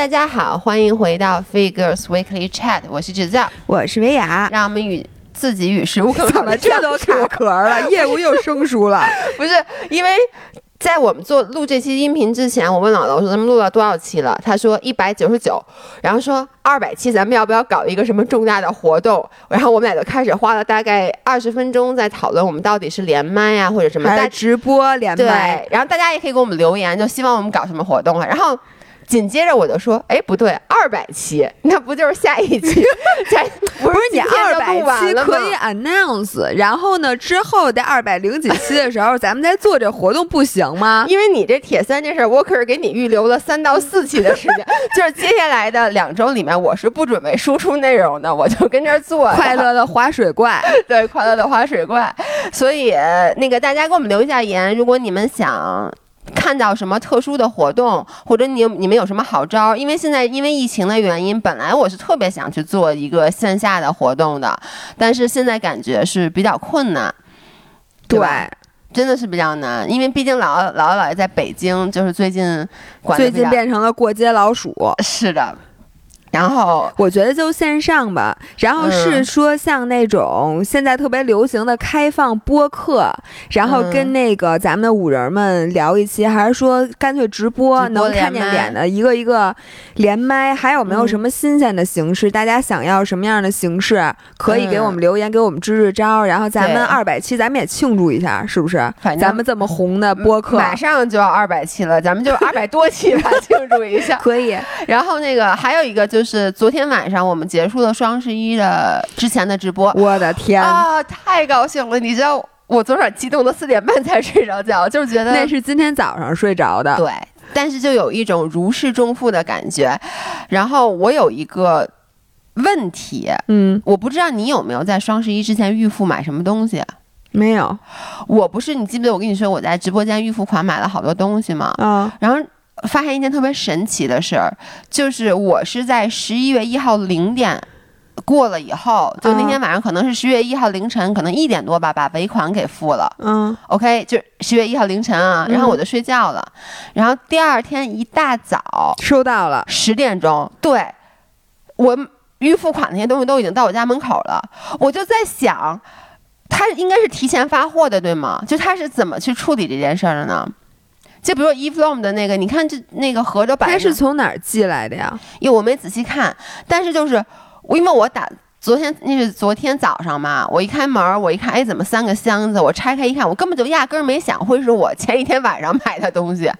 大家好，欢迎回到 Figures Weekly Chat，我是制造，我是维雅。让我们与自己与食物 怎么这都卡壳了，业务又生疏了。不是因为在我们做录这期音频之前，我问老罗说咱们录了多少期了？他说一百九十九，然后说二百期咱们要不要搞一个什么重大的活动？然后我们俩就开始花了大概二十分钟在讨论我们到底是连麦呀或者什么，还是直播连麦？对，然后大家也可以给我们留言，就希望我们搞什么活动啊？然后。紧接着我就说，哎，不对，二百期，那不就是下一期？不是你二百期可以 announce，然后呢，之后在二百零几期的时候，咱们再做这活动，不行吗？因为你这铁三这事儿，我可是给你预留了三到四期的时间，就是接下来的两周里面，我是不准备输出内容的，我就跟这儿做快乐的滑水怪，对，快乐的滑水怪。所以那个大家给我们留一下言，如果你们想。看到什么特殊的活动，或者你你们有什么好招？因为现在因为疫情的原因，本来我是特别想去做一个线下的活动的，但是现在感觉是比较困难，对，真的是比较难，因为毕竟姥姥姥姥姥爷在北京，就是最近最近变成了过街老鼠，是的。然后我觉得就线上吧，然后是说像那种现在特别流行的开放播客，然后跟那个咱们的五人们聊一期，还是说干脆直播能看见脸的一个一个连麦，还有没有什么新鲜的形式？大家想要什么样的形式，可以给我们留言，给我们支支招。然后咱们二百期，咱们也庆祝一下，是不是？反正咱们这么红的播客，马上就要二百期了，咱们就二百多期吧，庆祝一下。可以。然后那个还有一个就。就是昨天晚上我们结束了双十一的之前的直播，我的天啊，太高兴了！你知道我昨晚激动的四点半才睡着觉，就是觉得那是今天早上睡着的。对，但是就有一种如释重负的感觉。然后我有一个问题，嗯，我不知道你有没有在双十一之前预付买什么东西？没有，我不是，你记不记得我跟你说我在直播间预付款买了好多东西吗？啊，然后。发现一件特别神奇的事儿，就是我是在十一月一号零点过了以后，就那天晚上可能是十月一号凌晨，可能一点多吧，把尾款给付了。嗯，OK，就十月一号凌晨啊，然后我就睡觉了，然后第二天一大早收到了十点钟，对我预付款那些东西都已经到我家门口了，我就在想，他应该是提前发货的，对吗？就他是怎么去处理这件事儿的呢？就比如 e l o m 的那个，你看这那个合着摆，它是从哪儿寄来的呀？因为我没仔细看，但是就是因为我打昨天那是昨天早上嘛，我一开门，我一看，哎，怎么三个箱子？我拆开一看，我根本就压根儿没想会是我前一天晚上买的东西，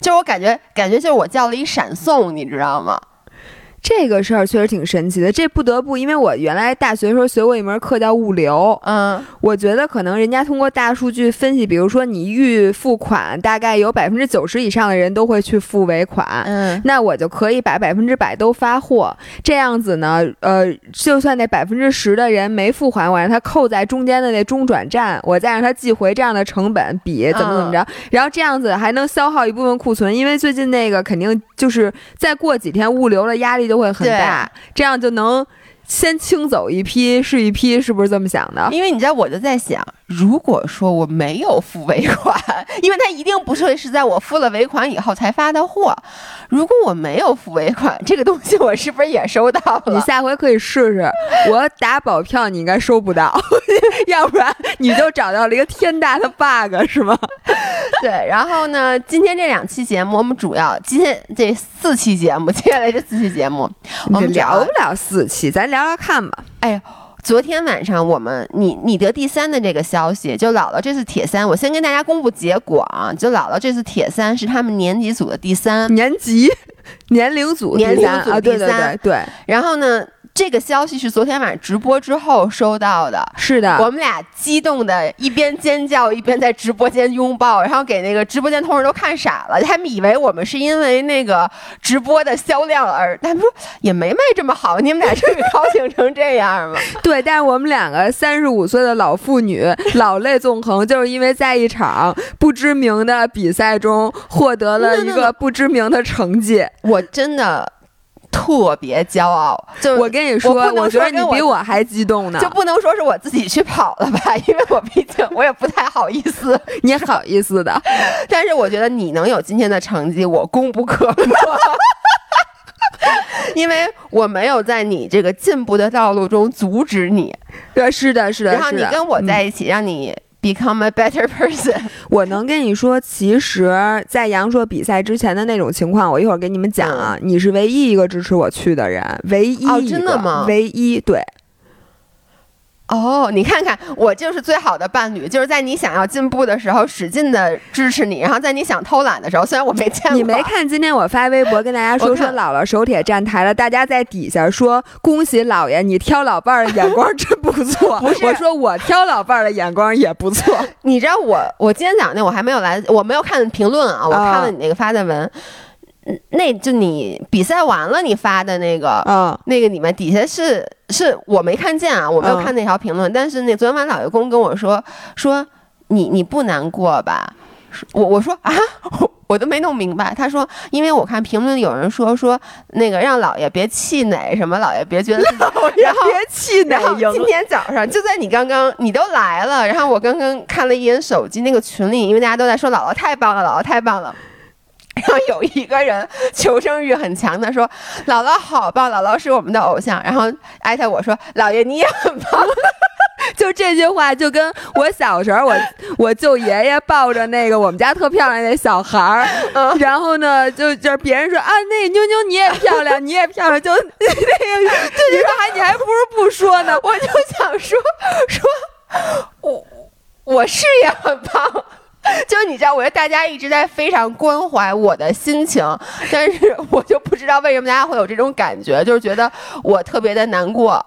就是我感觉感觉就是我叫了一闪送，你知道吗？这个事儿确实挺神奇的，这不得不，因为我原来大学时候学过一门课叫物流，嗯，我觉得可能人家通过大数据分析，比如说你预付款，大概有百分之九十以上的人都会去付尾款，嗯，那我就可以把百分之百都发货，这样子呢，呃，就算那百分之十的人没付款，我让他扣在中间的那中转站，我再让他寄回，这样的成本比怎么怎么着，然后这样子还能消耗一部分库存，因为最近那个肯定就是再过几天物流的压力。就会很大，这样就能。先清走一批是一批，是不是这么想的？因为你知道，我就在想，如果说我没有付尾款，因为他一定不会是在我付了尾款以后才发的货。如果我没有付尾款，这个东西我是不是也收到了？你下回可以试试，我打保票你应该收不到，要不然你就找到了一个天大的 bug，是吗？对。然后呢，今天这两期节目，我们主要今天这四期节目，接下来这四期节目，我们聊不了四期，咱聊。聊聊看吧。哎呀，昨天晚上我们你你得第三的这个消息，就姥姥这次铁三，我先跟大家公布结果啊。就姥姥这次铁三是他们年级组的第三，年级年龄组年龄组第三，对。然后呢？这个消息是昨天晚上直播之后收到的，是的，我们俩激动的一边尖叫一边在直播间拥抱，然后给那个直播间同事都看傻了，他们以为我们是因为那个直播的销量而，他们说也没卖这么好，你们俩至于高兴成这样吗？对，但是我们两个三十五岁的老妇女老泪纵横，就是因为在一场不知名的比赛中获得了一个不知名的成绩，我真的。特别骄傲，就我跟你说，我觉得你比我还激动呢。就不能说是我自己去跑了吧，因为我毕竟我也不太好意思。你好意思的，但是我觉得你能有今天的成绩，我功不可没。因为我没有在你这个进步的道路中阻止你，对，是的，是的。然后你跟我在一起，让你 become a better person。我能跟你说，其实，在杨硕比赛之前的那种情况，我一会儿给你们讲啊。你是唯一一个支持我去的人，唯一一个，真的吗？唯一，对。哦，你看看，我就是最好的伴侣，就是在你想要进步的时候使劲的支持你，然后在你想偷懒的时候，虽然我没见过，你没看今天我发微博跟大家说说姥姥手铁站台了，大家在底下说恭喜姥爷，你挑老伴儿的眼光真不错。不是，我说我挑老伴儿的眼光也不错。你知道我我今天早上那我还没有来，我没有看评论啊，我看了你那个发的文。那就你比赛完了，你发的那个，嗯，那个里面底下是是我没看见啊，我没有看那条评论。但是那昨天晚上老爷公跟我说说你你不难过吧？我我说啊，我都没弄明白。他说因为我看评论有人说说那个让老爷别气馁，什么老爷别觉得，然后别气馁。今天早上就在你刚刚你都来了，然后我刚刚看了一眼手机那个群里，因为大家都在说姥姥太棒了，姥姥太棒了。然后有一个人求生欲很强的说：“姥姥好棒，姥姥是我们的偶像。”然后艾特我说：“姥爷你也很棒。”就这句话，就跟我小时候，我我舅爷爷抱着那个我们家特漂亮那小孩儿，然后呢，就就是别人说啊，那妞妞你也漂亮，你也漂亮，就那个这句话还你还不如不说呢。我就想说说，我我是也很棒。就是你知道，我觉得大家一直在非常关怀我的心情，但是我就不知道为什么大家会有这种感觉，就是觉得我特别的难过。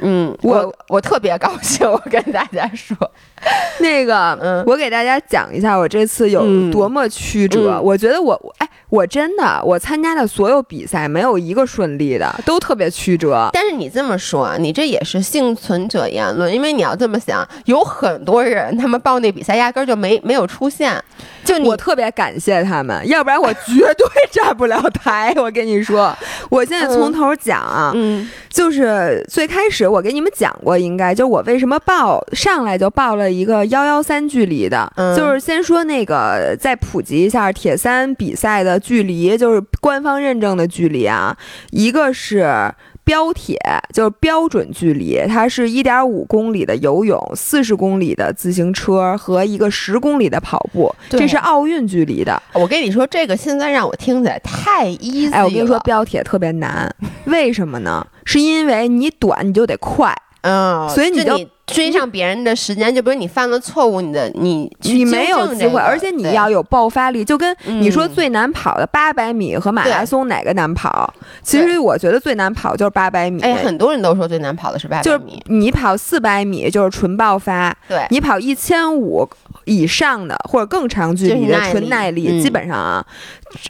嗯，我我特别高兴，我跟大家说，那个，嗯，我给大家讲一下我这次有多么曲折。我觉得我，哎，我真的，我参加的所有比赛没有一个顺利的，都特别曲折。但是你这么说，你这也是幸存者言论，因为你要这么想，有很多人他们报那比赛压根儿就没没有出现。就我特别感谢他们，要不然我绝对站不了台。我跟你说，我现在从头讲啊，嗯，就是最开始我给你们讲过，应该就我为什么报上来就报了一个幺幺三距离的，就是先说那个再普及一下铁三比赛的距离，就是官方认证的距离啊，一个是。标铁就是标准距离，它是一点五公里的游泳，四十公里的自行车和一个十公里的跑步，这是奥运距离的。我跟你说，这个现在让我听起来太 easy。哎，我跟你说，标铁特别难，为什么呢？是因为你短你就得快，嗯，所以你就。追上别人的时间，就比如你犯了错误，你的你你没有机会，而且你要有爆发力。就跟你说最难跑的八百米和马拉松哪个难跑？其实我觉得最难跑就是八百米。哎，很多人都说最难跑的是八百米。就是你跑四百米就是纯爆发，对你跑一千五以上的或者更长距离的纯耐力，基本上啊。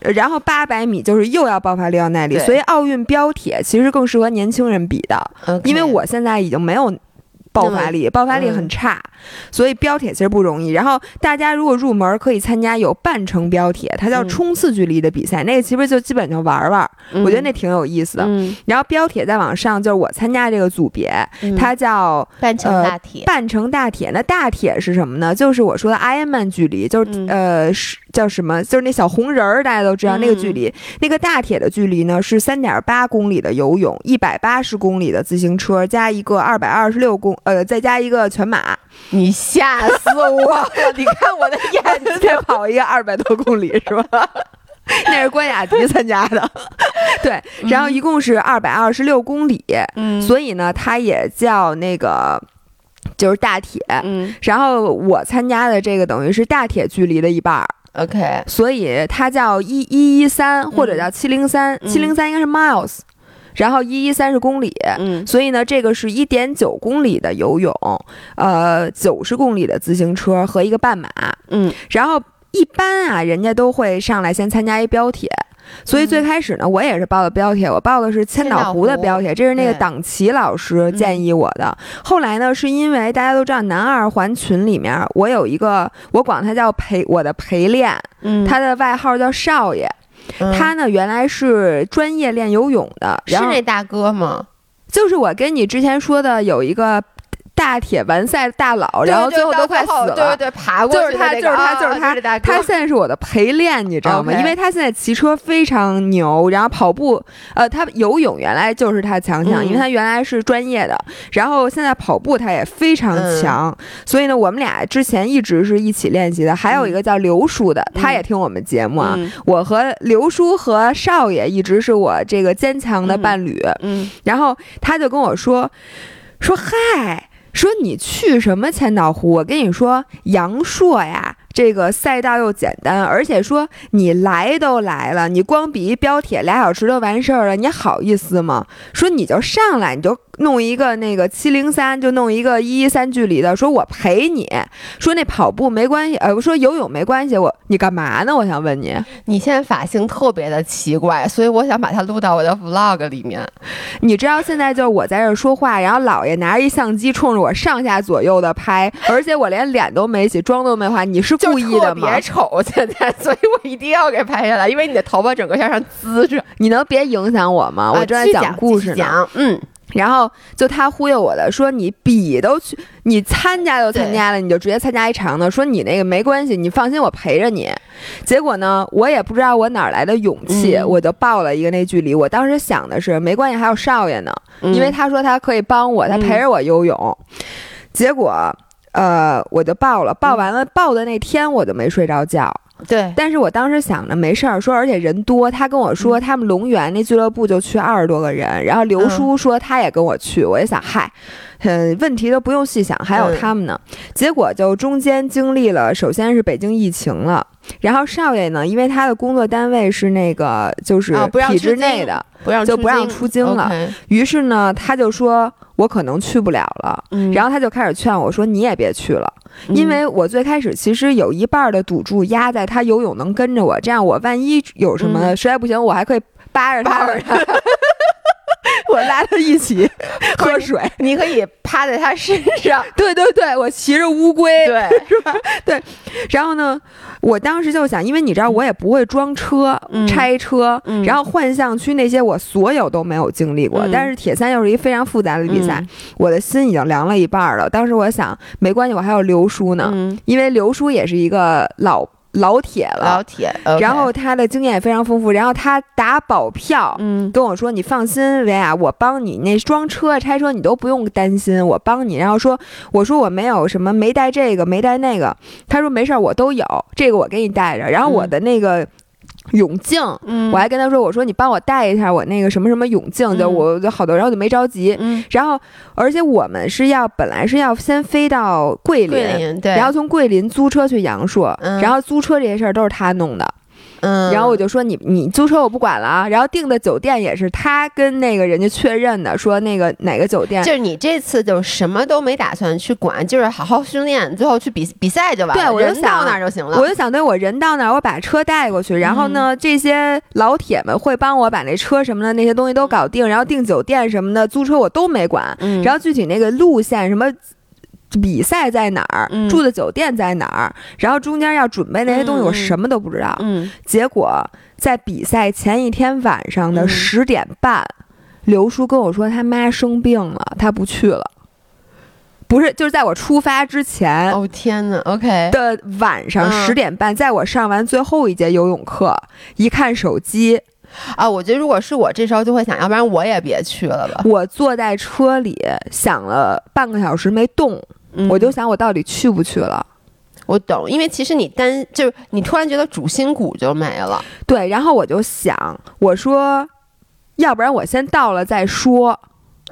然后八百米就是又要爆发力要耐力，所以奥运标铁其实更适合年轻人比的，因为我现在已经没有。爆发力，爆发力很差，所以标铁其实不容易。然后大家如果入门，可以参加有半程标铁，它叫冲刺距离的比赛，那个其实就基本就玩玩，我觉得那挺有意思的。然后标铁再往上，就是我参加这个组别，它叫半程大铁。半程大铁，那大铁是什么呢？就是我说的 Ironman 距离，就是呃是叫什么？就是那小红人儿，大家都知道那个距离。那个大铁的距离呢是三点八公里的游泳，一百八十公里的自行车，加一个二百二十六公。呃，再加一个全马，你吓死我了！你看我的眼睛，再跑一个二百多公里是吧？那是关雅迪参加的，对，然后一共是二百二十六公里，嗯，所以呢，它也叫那个就是大铁，嗯，然后我参加的这个等于是大铁距离的一半，OK，所以它叫一一一三或者叫七零三，七零三应该是 miles。然后一一三十公里，嗯，所以呢，这个是一点九公里的游泳，呃，九十公里的自行车和一个半马，嗯，然后一般啊，人家都会上来先参加一标铁，所以最开始呢，我也是报的标铁，我报的是千岛湖的标铁，这是那个党旗老师建议我的。后来呢，是因为大家都知道南二环群里面，我有一个，我管他叫陪我的陪练，嗯，他的外号叫少爷。他呢，原来是专业练游泳的，是那大哥吗？就是我跟你之前说的有一个大铁完赛大佬，然后最后都快死了。对对对，爬过就是他，就是他，啊就是他他现在是我的陪练，你知道吗因为他现在骑车非常牛，然后跑步，呃，他游泳原来就是他强项，嗯因为他原来是专业的，然后现在跑步他也非常嗯强，所以呢，我们俩之前一直是一起练习的。还有一个叫刘叔的，他也听我们节目啊。嗯我和刘叔和少爷一直是我这个坚强的伴侣，嗯然后他就跟我说说嗨。说你去什么千岛湖？我跟你说，阳朔呀，这个赛道又简单，而且说你来都来了，你光比一标铁俩小时就完事儿了，你好意思吗？说你就上来，你就弄一个那个七零三，就弄一个一一三距离的，说我陪你。说那跑步没关系，呃，我说游泳没关系，我你干嘛呢？我想问你，你现在发型特别的奇怪，所以我想把它录到我的 vlog 里面。你知道现在就是我在这儿说话，然后姥爷拿着一相机冲着我上下左右的拍，而且我连脸都没洗，妆都没化，你是故意的吗特别？丑，现在，所以我一定要给拍下来，因为你的头发整个向上滋着。你能别影响我吗？我啊正在讲故事呢。嗯，然后就他忽悠我的，说你比都去，你参加都参加了，你就直接参加一场的。说你那个没关系，你放心，我陪着你。结果呢，我也不知道我哪儿来的勇气，嗯我就报了一个那距离。我当时想的是，没关系，还有少爷呢，嗯因为他说他可以帮我，他陪着我游泳。结果，呃，我就报了，报完了，报的那天我就没睡着觉。对，但是我当时想着没事儿，说而且人多，他跟我说他们龙源那俱乐部就去二十多个人，然后刘叔说他也跟我去，我也想嗨，嗯，问题都不用细想，还有他们呢。结果就中间经历了，首先是北京疫情了，然后少爷呢，因为他的工作单位是那个就是体制内的，不让就不让出京了。于是呢，他就说我可能去不了了。嗯。然后他就开始劝我说：“你也别去了，因为我最开始其实有一半儿的赌注压在他游泳能跟着我，这样我万一有什么嗯。实在不行，我还可以扒着他，我拉他一起喝水。你可以趴在他身上，对对对，我骑着乌龟，对，是吧？对。然后呢，我当时就想，因为你知道我也不会装车、嗯拆车，嗯然后幻象区那些我所有都没有经历过，嗯但是铁三又是一非常复杂的比赛，嗯我的心已经凉了一半儿了。当时我想，没关系，我还有刘叔呢，嗯，因为刘叔也是一个老老铁了，老铁，然后他的经验也非常丰富，然后他打保票。嗯跟我说：“你放心，维亚，我帮你那装车、拆车你都不用担心，我帮你。”然后说：“我说我没有什么，没带这个，没带那个。”他说：“没事儿，我都有，这个我给你带着。”然后我的那个泳镜，嗯。我还跟他说：“我说你帮我带一下我那个什么什么泳镜，就嗯。我就好多，然后就没着急。嗯，然后，而且我们是要本来是要先飞到桂林，桂林对，然后从桂林租车去阳朔，嗯。然后租车这些事儿都是他弄的。嗯，然后我就说你你租车我不管了啊，然后订的酒店也是他跟那个人家确认的，说那个哪个酒店。就是你这次就什么都没打算去管，就是好好训练，最后去比比赛就完了。对我就人想到那儿就行了。我就想对我人到那儿，我把车带过去，然后呢，这些老铁们会帮我把那车什么的那些东西都搞定，然后订酒店什么的，租车我都没管。嗯，然后具体那个路线什么。比赛在哪儿？嗯住的酒店在哪儿？然后中间要准备那些东西，我什么都不知道。嗯结果在比赛前一天晚上的嗯十点半，刘叔跟我说他妈生病了，他不去了。不是，就是在我出发之前哦天呐 o k 的晚上嗯十点半，在我上完最后一节游泳课，一看手机，啊，我觉得如果是我这时候就会想，要不然我也别去了吧。我坐在车里想了半个小时没动，嗯我就想我到底去不去了。我懂，因为其实你单就是你突然觉得主心骨就没了。对，然后我就想，我说，要不然我先到了再说。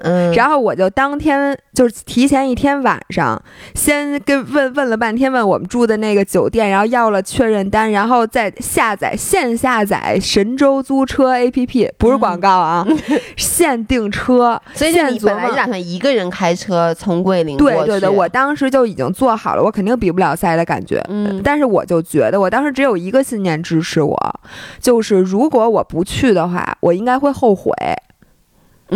嗯，然后我就当天就是提前一天晚上，先跟问问了半天，问我们住的那个酒店，然后要了确认单，然后再下载现下载神州租车 APP，不是广告啊，现订车，所以你本来就打算一个人开车从桂林。对对对，我当时就已经做好了，我肯定比不了赛的感觉。嗯但是我就觉得，我当时只有一个信念支持我，就是如果我不去的话，我应该会后悔。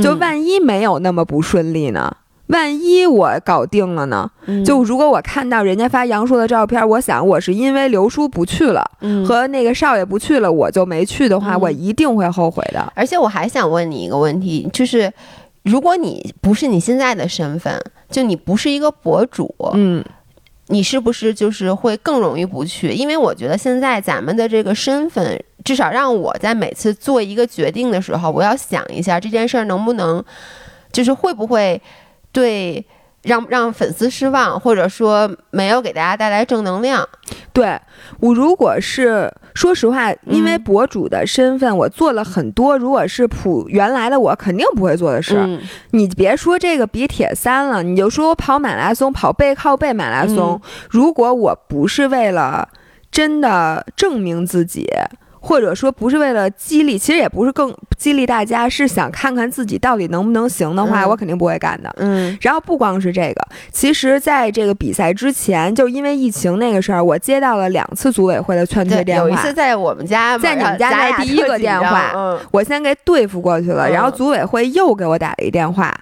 就嗯万一没有那么不顺利呢？万一我搞定了呢？嗯就如果我看到人家发杨烁的照片，我想我是因为刘叔不去了，嗯和那个少爷不去了，我就没去的话，嗯我一定会后悔的。而且我还想问你一个问题，就是如果你不是你现在的身份，就你不是一个博主，嗯你是不是就是会更容易不去？因为我觉得现在咱们的这个身份，至少让我在每次做一个决定的时候，我要想一下这件事儿能不能，就是会不会对让让粉丝失望，或者说没有给大家带来正能量。对我如果是说实话，因为嗯博主的身份，我做了很多，如果是普原来的我肯定不会做的事。嗯你别说这个比铁三了，你就说我跑马拉松，跑背靠背马拉松，嗯如果我不是为了真的证明自己。或者说不是为了激励，其实也不是更激励大家，是想看看自己到底能不能行的话，嗯。我肯定不会干的。嗯。然后不光是这个，其实在这个比赛之前，就因为疫情那个事儿，我接到了两次组委会的劝退，电话。有一次在我们家，在你们家然后咱俩那第一个电话嗯。我先给对付过去了，嗯。然后组委会又给我打了一电话，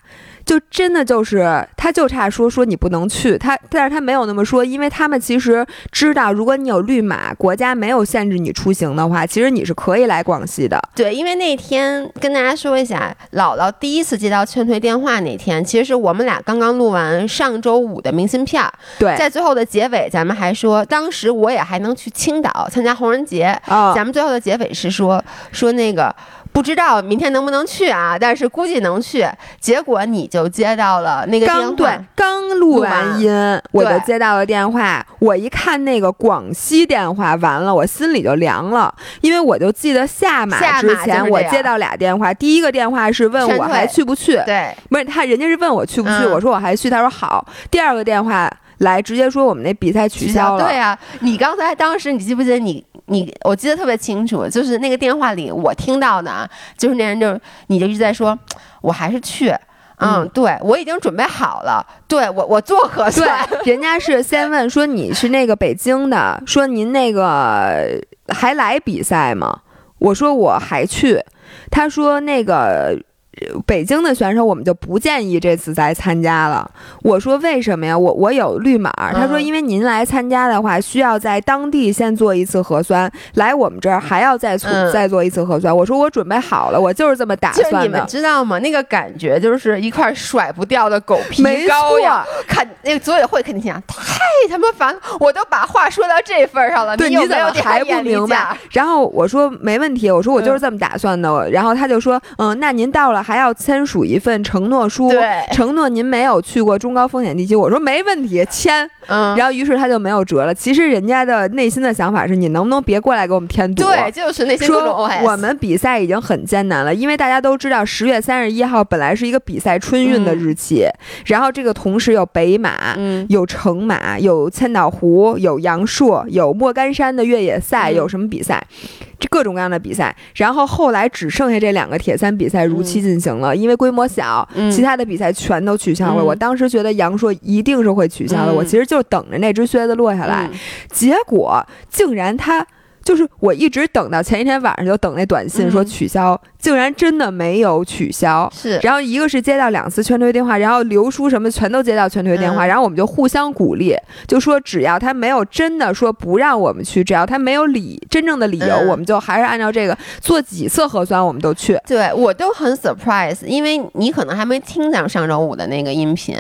就真的就是他就差说说你不能去，他但是他没有那么说，因为他们其实知道，如果你有绿码，国家没有限制你出行的话，其实你是可以来广西的。对，因为那天跟大家说一下，姥姥第一次接到劝退电话那天，其实是我们俩刚刚录完上周五的明信片儿，对，在最后的结尾，咱们还说，当时我也还能去青岛参加红人节，啊、咱们最后的结尾是说说那个。不知道明天能不能去啊？但是估计能去。结果你就接到了那个电话，刚对刚录完音，我就接到了电话。我一看那个广西电话，完了，我心里就凉了，因为我就记得下马之前我接到俩电话，第一个电话是问我还去不去，对，不是他，人家是问我去不去，嗯我说我还去，他说好。第二个电话来直接说我们那比赛取消了，对啊，你刚才当时你记不记得你你我记得特别清楚，就是那个电话里我听到的啊，就是那人就你就一直在说，我还是去。嗯，嗯对我已经准备好了，对我我做核酸，对，人家是先问说你是那个北京的，说您那个还来比赛吗？我说我还去，他说那个。呃北京的选手我们就不建议这次再参加了。我说为什么呀？我我有绿码。他说嗯因为您来参加的话，需要在当地先做一次核酸，来我们这儿还要再做、嗯再做一次核酸。我说我准备好了，我就是这么打就是你们。知道吗？那个感觉就是一块甩不掉的狗皮膏药错。看那个组委会肯定想，太他妈烦了，我都把话说到这份儿上了，对，你有没有怎么还不明白？？然后我说没问题，我说我就是这么打算的。然后他就说，嗯，那您到了还要签署一份承诺书，承诺您没有去过中高风险地区。我说没问题，签。嗯，然后于是他就没有辙了。其实人家的内心的想法是，你能不能别过来给我们添堵？对，就是那些说我们比赛已经很艰难了，因为大家都知道十月三十一号本来是一个比赛春运的日期，然后这个同时有北马，嗯有成马，有千岛湖，有阳朔，有莫干山的越野赛，嗯有什么比赛？这各种各样的比赛。然后后来只剩下这两个铁三比赛如期进行了，因为规模小，嗯其他的比赛全都取消了。嗯我当时觉得杨硕一定是会取消的，嗯我其实就等着那只靴子落下来，嗯结果竟然他。就是我一直等到前一天晚上就等那短信说嗯取消，竟然真的没有取消。是。然后一个是接到两次劝退电话，然后刘叔什么全都接到劝退电话，嗯。然后我们就互相鼓励，就说只要他没有真的说不让我们去，只要他没有理真正的理由，嗯。我们就还是按照这个做几次核酸我们都去。对我都很 surprise，因为你可能还没听咱们上周五的那个音频，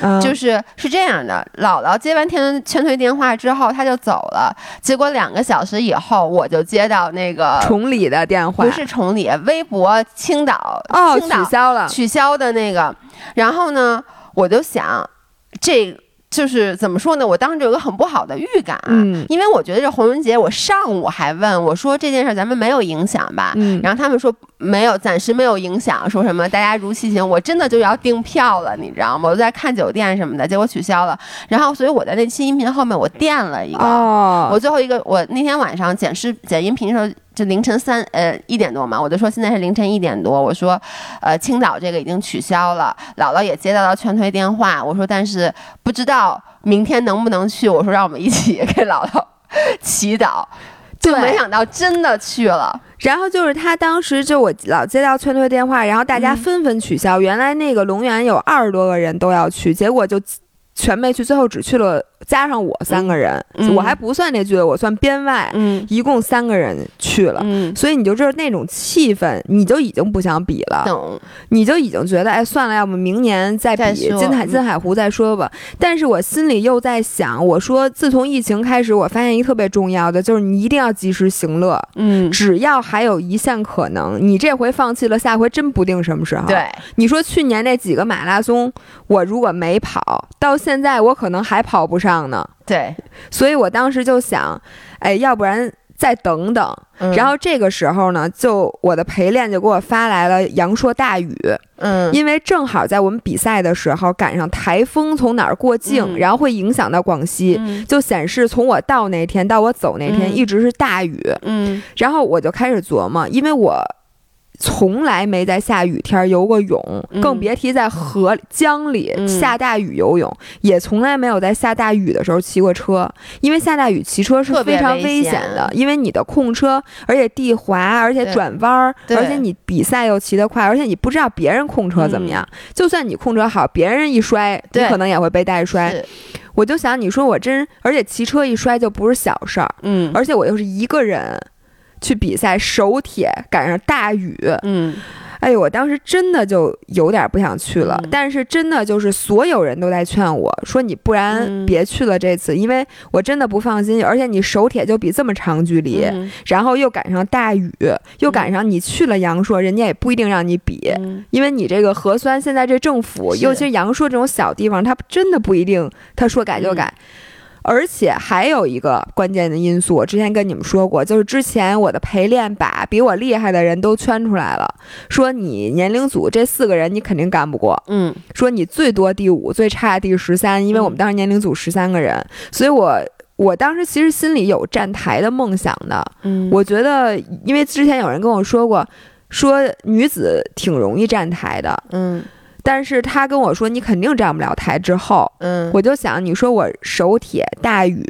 嗯，就是是这样的，姥姥接完天劝退电话之后，他就走了，结果两个小时以后，我就接到那个崇礼的电话。不是崇礼，微博青岛哦青岛取消了，取消的那个，然后呢，我就想，这就是怎么说呢？我当时就有个很不好的预感，嗯因为我觉得这红人节，我上午还问我说这件事咱们没有影响吧？嗯然后他们说没有，暂时没有影响，说什么大家如期行。我真的就要订票了，你知道吗？我就在看酒店什么的，结果取消了。然后，所以我在那期音频后面我垫了一个。哦，我最后一个，我那天晚上剪视剪音频的时候，就凌晨三呃一点多嘛，我就说现在是凌晨一点多，我说，呃青岛这个已经取消了，姥姥也接到了劝退电话，我说但是不知道明天能不能去，我说让我们一起给姥姥祈祷，就没想到真的去了，然后就是他当时就我老接到劝退电话，然后大家嗯纷纷取消。原来那个龙源有二十多个人都要去，结果就全没去，最后只去了加上我三个人，嗯我还不算那剧，我算编外，嗯一共三个人去了。嗯，所以你就知道那种气氛，你就已经不想比了，懂，你就已经觉得，哎，算了，要不明年再再比金海金海湖再说吧。但是我心里又在想，我说自从疫情开始，我发现一个特别重要的，就是你一定要及时行乐，嗯，只要还有一线可能，你这回放弃了，下回真不定什么时候。，对，你说去年那几个马拉松，我如果没跑，到现在我可能还跑不上呢。对，所以我当时就想，哎，要不然再等等。嗯。然后这个时候呢，就我的陪练就给我发来了阳朔大雨，嗯，因为正好在我们比赛的时候赶上台风从哪儿过境，嗯。然后会影响到广西。嗯。就显示从我到那天到我走那天嗯。一直是大雨，嗯。然后我就开始琢磨，因为我从来没在下雨天游过泳，嗯。更别提在河江里嗯。下大雨游泳，也从来没有在下大雨的时候骑过车，因为下大雨骑车是非常危危险的，因为你的控车，而且地滑，而且转弯儿，而且你比赛又骑得快，而且你不知道别人控车怎么样，就算你控车好，别人一摔，你可能也会被带摔。我就想，你说我真，而且骑车一摔就不是小事儿，嗯。而且我又是一个人去比赛，手铁赶上大雨，嗯哎呦，我当时真的就有点不想去了。嗯但是真的就是所有人都在劝我说，你不然嗯别去了这次，因为我真的不放心。而且你手铁就比这么长距离，嗯然后又赶上大雨，又赶上你去了阳朔，人家也不一定让你比。嗯因为你这个核酸，现在这政府，尤其是阳朔这种小地方，他真的不一定他说改就改。嗯而且还有一个关键的因素，我之前跟你们说过，就是之前我的陪练把比我厉害的人都圈出来了，说你年龄组这四个人你肯定干不过，嗯。说你最多第五，最差第十三，因为我们嗯当时年龄组十三个人，所以我我当时其实心里有站台的梦想的，嗯，我觉得，因为之前有人跟我说过，说女子挺容易站台的，嗯但是他跟我说你肯定站不了台之后，嗯我就想，你说我手铁大雨，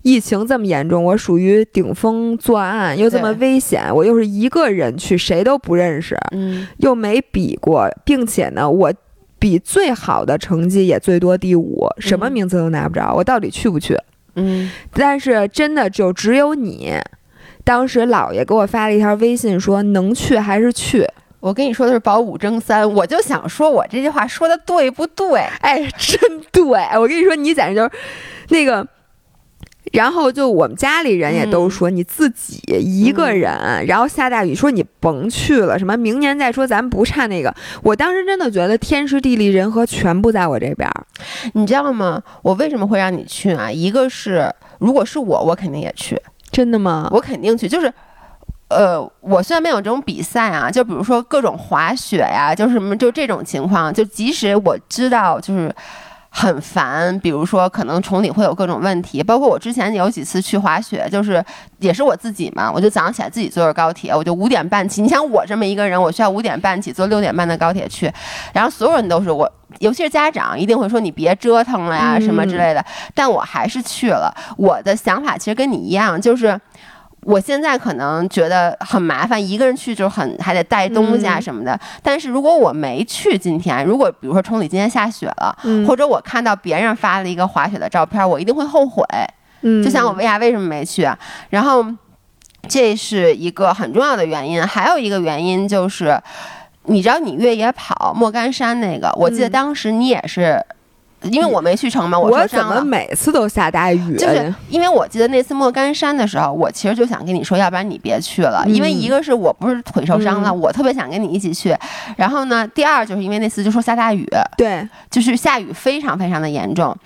疫情这么严重，我属于顶风作案，又这么危险，我又是一个人去，谁都不认识，嗯又没比过，并且呢，我。比最好的成绩也最多第五，什么嗯名次都拿不着，我到底去不去？嗯但是真的就只有你，当时姥爷给我发了一条微信说能去还是去，我跟你说的是保五争三，我就想说我这句话说的对不对？哎，真对，我跟你说，你简直就是那个。然后就我们家里人也都说你自己一个人，然后下大雨，说你甭去了，什么明年再说，咱不差那个。我当时真的觉得天时地利人和全部在我这边儿。你知道吗？我为什么会让你去啊？一个是，如果是我，我肯定也去，真的吗？我肯定去。就是，呃，我虽然没有这种比赛啊，就比如说各种滑雪呀、就是什么，就这种情况，就即使我知道就是。很烦，比如说可能崇礼会有各种问题，包括我之前有几次去滑雪，就是也是我自己嘛，我就早上起来自己坐着高铁，我就五点半起。你想我这么一个人，我需要五点半起，坐六点半的高铁去，然后所有人都是我，尤其是家长一定会说你别折腾了呀、嗯什么之类的，但我还是去了。我的想法其实跟你一样，就是。我现在可能觉得很麻烦，一个人去就很还得带东西啊嗯什么的。但是如果我没去今天，如果比如说崇礼今天下雪了，嗯或者我看到别人发了一个滑雪的照片，我一定会后悔。嗯就像我为啥为什么没去啊？然后这是一个很重要的原因，还有一个原因就是，你知道你越野跑莫干山那个，我记得嗯当时你也是，因为我没去成嘛，我怎么。每次都下大雨？就是因为我记得那次莫干山的时候，我其实就想跟你说，要不然你别去了，嗯因为一个是我不是腿受伤了，嗯。我特别想跟你一起去，然后呢，第二就是因为那次就说下大雨，对，就是下雨非常非常的严重，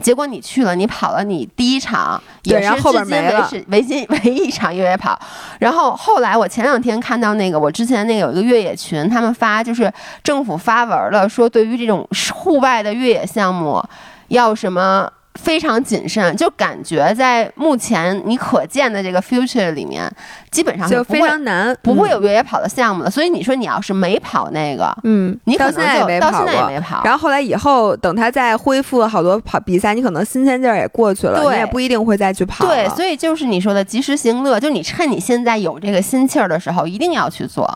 结果你去了，你跑了你第一场，也是至今为止唯今 唯一一场越野跑。然后后来我前两天看到那个，我之前那个有一个越野群，他们发就是政府发文了，说对于这种户外的越野项目要什么。非常谨慎，就感觉在目前你可见的这个 future 里面，基本上就非常难，不会嗯有越野跑的项目了。所以你说你要是没跑那个，嗯，你可到现在也能就到没跑过。现在也没跑。然后后来以后，等他再恢复好多跑比赛，你可能新鲜劲儿也过去了，对你也不一定会再去跑。对，所以就是你说的及时行乐，就你趁你现在有这个心气儿的时候，一定要去做。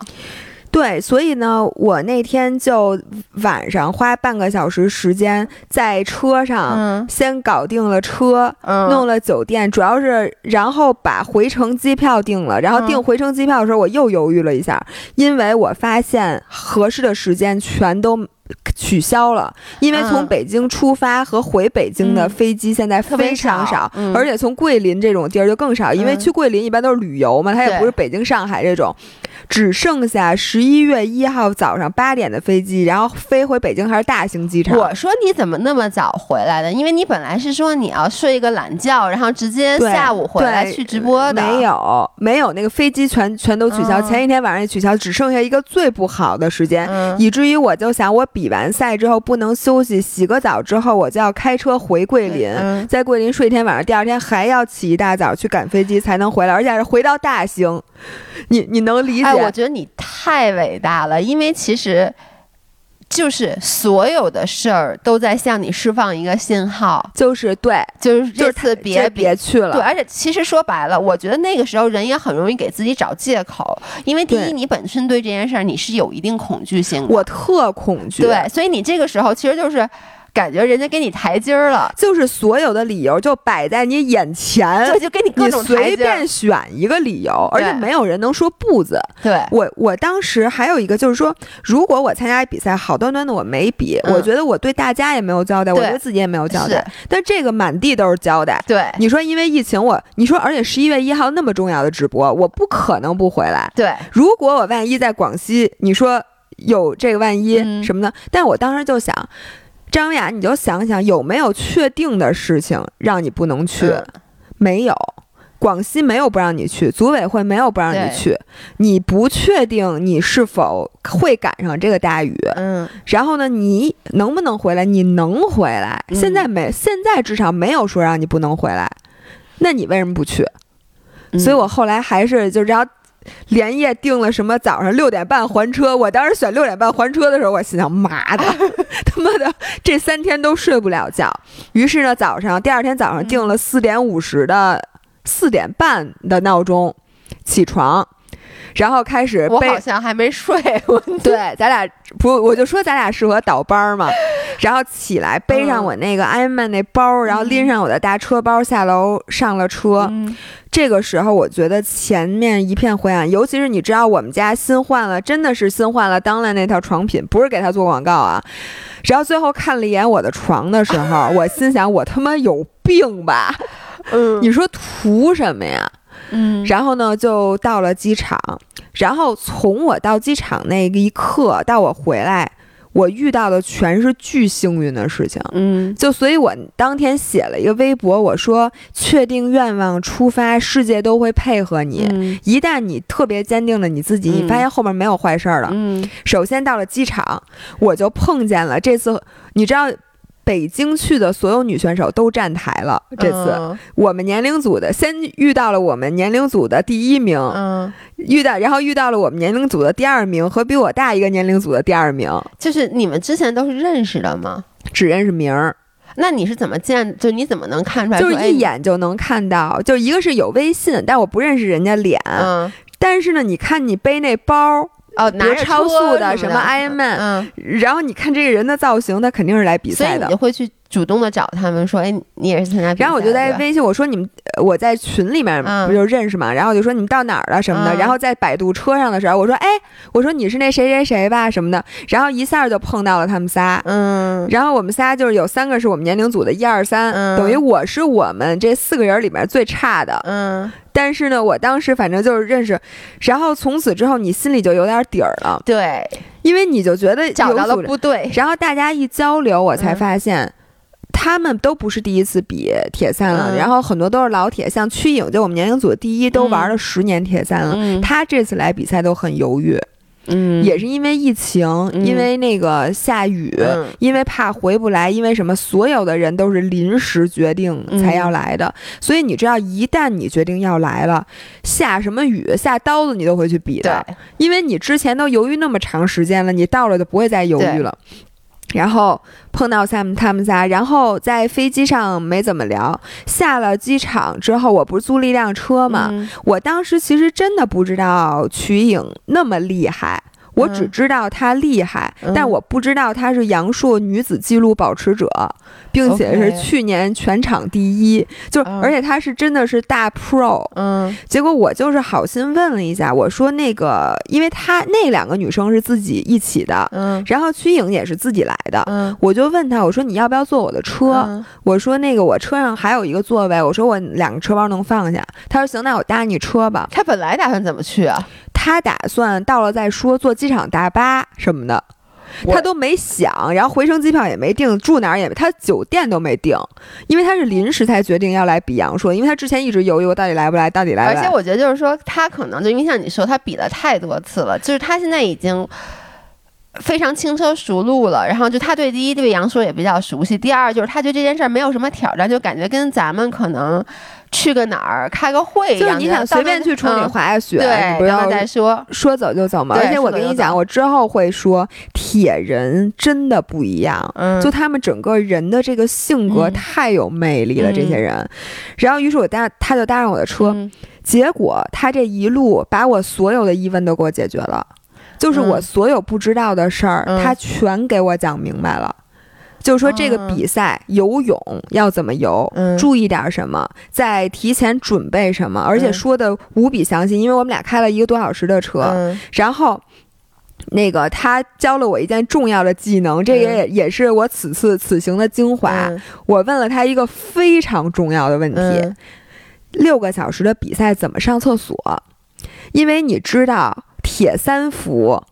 对，所以呢，我那天就晚上花半个小时时间在车上嗯。先搞定了车，嗯，弄了酒店，主要是然后把回程机票定了，然后订嗯。回程机票的时候我又犹豫了一下，因为我发现合适的时间全都。取消了，因为从嗯北京出发和回北京的嗯飞机现在非常少而且从桂林这种地儿就更少，因为嗯去桂林一般都是旅游嘛，它也不是北京、上海这种。只剩下十一月一号早上八点的飞机，然后飞回北京还是大型机场。我说你怎么那么早回来的？因为你本来是说你要睡一个懒觉，然后直接下午回来去直播的。没有，没有那个飞机全全都取消，嗯前一天晚上也取消，只剩下一个最不好的时间，嗯，以至于我就想，我比完赛之后不能休息，洗个澡之后我就要开车回桂林。嗯在桂林睡一天晚上，第二天还要起一大早去赶飞机才能回来，而且是回到大兴。你你能理解？哎，我觉得你太伟大了，因为其实就是所有的事儿都在向你释放一个信号，就是对，就是这就是次别别去了。对，而且其实说白了，我觉得那个时候人也很容易给自己找借口，因为第一，你本身对这件事儿你是有一定恐惧性的，我特恐惧。对，所以你这个时候其实就是感觉人家给你台阶儿了，就是所有的理由就摆在你眼前，就，就给你各种台随便，选一个理由，而且没有人能说不字。对，我我当时还有一个就是说，如果我参加比赛，好端端的我没比，嗯。我觉得我对大家也没有交代，我对对自己也没有交代。但这个满地都是交代。对，你说因为疫情我，你说而且十一月一号那么重要的直播，我不可能不回来。对，如果我万一在广西，你说有这个万一嗯。什么的，但我当时就想，张雅，你就想想有没有确定的事情让你不能去？嗯没有。广西没有不让你去，组委会没有不让你去，你不确定你是否会赶上这个大雨，嗯，然后呢，你能不能回来？你能回来，嗯现在没，现在至少没有说让你不能回来，那你为什么不去？嗯所以我后来还是就然后连夜订了什么早上六点半还车。我当时选六点半还车的时候，我心想妈的，他妈的这三天都睡不了觉。于是呢，早上第二天早上定了四点五十的四点半的闹钟起床，然后开始背我好像还没睡，我 对，咱俩不，我就说咱俩适合倒班嘛。然后起来背上我那个艾曼那包，然后拎上我的大车包下楼上了车。嗯这个时候，我觉得前面一片灰暗，尤其是你知道我们家新换了，真的是新换了当来那套床品，不是给他做广告啊。然后最后看了一眼我的床的时候，我心想我他妈有病吧？嗯你说图什么呀？嗯，然后呢，就到了机场。然后从我到机场那一刻到我回来，我遇到的全是巨幸运的事情。嗯就所以，我当天写了一个微博，我说：确定愿望，出发，世界都会配合你。嗯一旦你特别坚定了你自己，嗯你发现后面没有坏事儿了。嗯首先到了机场，我就碰见了这次，你知道。北京去的所有女选手都站台了。这次、嗯我们年龄组的先遇到了我们年龄组的第一名，嗯，遇到然后遇到了我们年龄组的第二名和比我大一个年龄组的第二名，就是你们之前都是认识的吗？只认识名儿，那你是怎么见？就你怎么能看出来？就是哎一眼就能看到。就一个是有微信，但我不认识人家脸，嗯但是呢，你看你背那包，哦，拿着超速的什么什么 Ironman，嗯，然后你看这个人的造型，他肯定是来比赛的。所以你就。会去主动的找他们说，哎，你也是参加比赛的？然后我就在微信，我说你们，呃我在群里面嗯。不就认识嘛，然后我就说你们到哪儿了什么的，嗯。然后在摆渡车上的时候，我说哎，我说你是那谁谁谁吧什么的，然后一下就碰到了他们仨，嗯。然后我们仨就是有三个是我们年龄组的一二三，嗯。等于我是我们这四个人里面最差的。嗯，但是呢，我当时反正就是认识，然后从此之后你心里就有点底儿了，对，因为你就觉得找到了有组织部队，然后大家一交流，我才嗯发现。他们都不是第一次比铁三了，嗯。然后很多都是老铁，像曲颖就我们年龄组的第一，都玩了十年铁三了。嗯。他这次来比赛都很犹豫，嗯。也是因为疫情，嗯。因为那个下雨，嗯。因为怕回不来，因为什么？所有的人都是临时决定才要来的，所以你知道，一旦你决定要来了，下什么雨、下刀子你都会去比的，因为你之前都犹豫那么长时间了，你到了就不会再犹豫了。然后碰到他们他们仨，然后在飞机上没怎么聊。下了机场之后，我不是租了一辆车嘛？嗯我当时其实真的不知道瞿颖那么厉害。我只知道她厉害，嗯但我不知道她是阳朔女子纪录保持者，并且是去年全场第一，就而且她是真的是大 pro。嗯结果我就是好心问了一下，我说那个，因为她那两个女生是自己一起的，嗯然后曲颖也是自己来的。嗯我就问她，我说你要不要坐我的车？嗯我说那个我车上还有一个座位，我说我两个车包能放下。她说行，那我搭你车吧。她本来打算怎么去啊？她打算到了再说，坐机场大巴什么的。他都没想，然后回程机票也没订，住哪儿也没，她酒店都没订，因为他是临时才决定要来比阳朔，因为他之前一直犹豫我到底来不来，到底来不来。而且我觉得就是说，他可能就因为像你说，他比了太多次了，就是他现在已经非常轻车熟路了。然后就他对第一对杨烁也比较熟悉，第二就是他对这件事儿没有什么挑战，就感觉跟咱们可能去个哪儿开个会一样。就是你想随便去崇礼嗯滑下雪，对，不要再说。说走就走嘛。而且我跟你讲，我之后会说，铁人真的不一样。嗯，就他们整个人的这个性格嗯太有魅力了，嗯这些人。然后，于是我搭他就搭上我的车，嗯结果他这一路把我所有的疑问都给我解决了，就是我嗯所有不知道的事儿，嗯他全给我讲明白了。就是说这个嗯比赛、游泳要怎么游，嗯。注意点什么，在提前准备什么，而且嗯说的无比详细，因为我们俩开了一个多小时的车，嗯。然后。那个他教了我一件重要的技能，这个也、也是我此次此行的精华。嗯。我问了他一个非常重要的问题：嗯。六个小时的比赛怎么上厕所？因为你知道铁三服，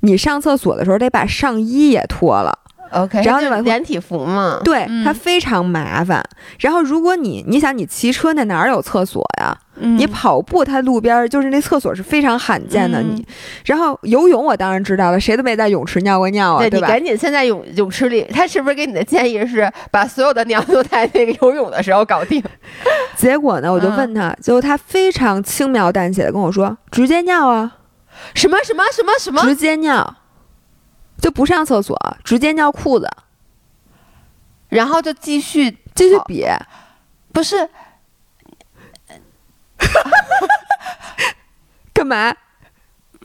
你上厕所的时候得把上衣也脱了，OK，然后就把连体服嘛。对、嗯它非常麻烦。然后如果你你想你骑车那哪儿有厕所呀？嗯你跑步它路边儿就是那厕所是非常罕见的。嗯你然后游泳我当然知道了，谁都没在泳池尿过尿啊，对对吧？你赶紧现在泳泳池里，他是不是给你的建议是把所有的尿都在那个游泳的时候搞定？结果呢，我就嗯问他，结果他非常轻描淡写的跟我说，直接尿啊。什么什么什么什么？直接尿，就不上厕所，直接尿裤子，然后就继续好继续比。不是 干嘛？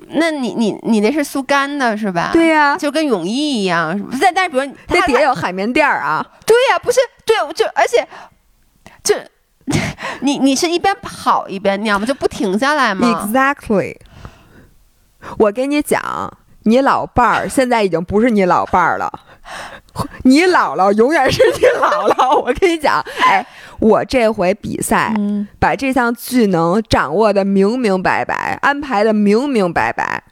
那你你你那是速干的是吧？对、呀、就跟泳衣一样，是不是？但但是比如那它底下有海绵垫儿啊。对呀、不是对，就而且就 你你是一边跑一边尿吗？就不停下来吗？Exactly。我跟你讲，你老伴儿现在已经不是你老伴儿了，你姥姥永远是你姥姥。我跟你讲，哎，我这回比赛嗯，把这项技能掌握的明明白白，安排的明明白白。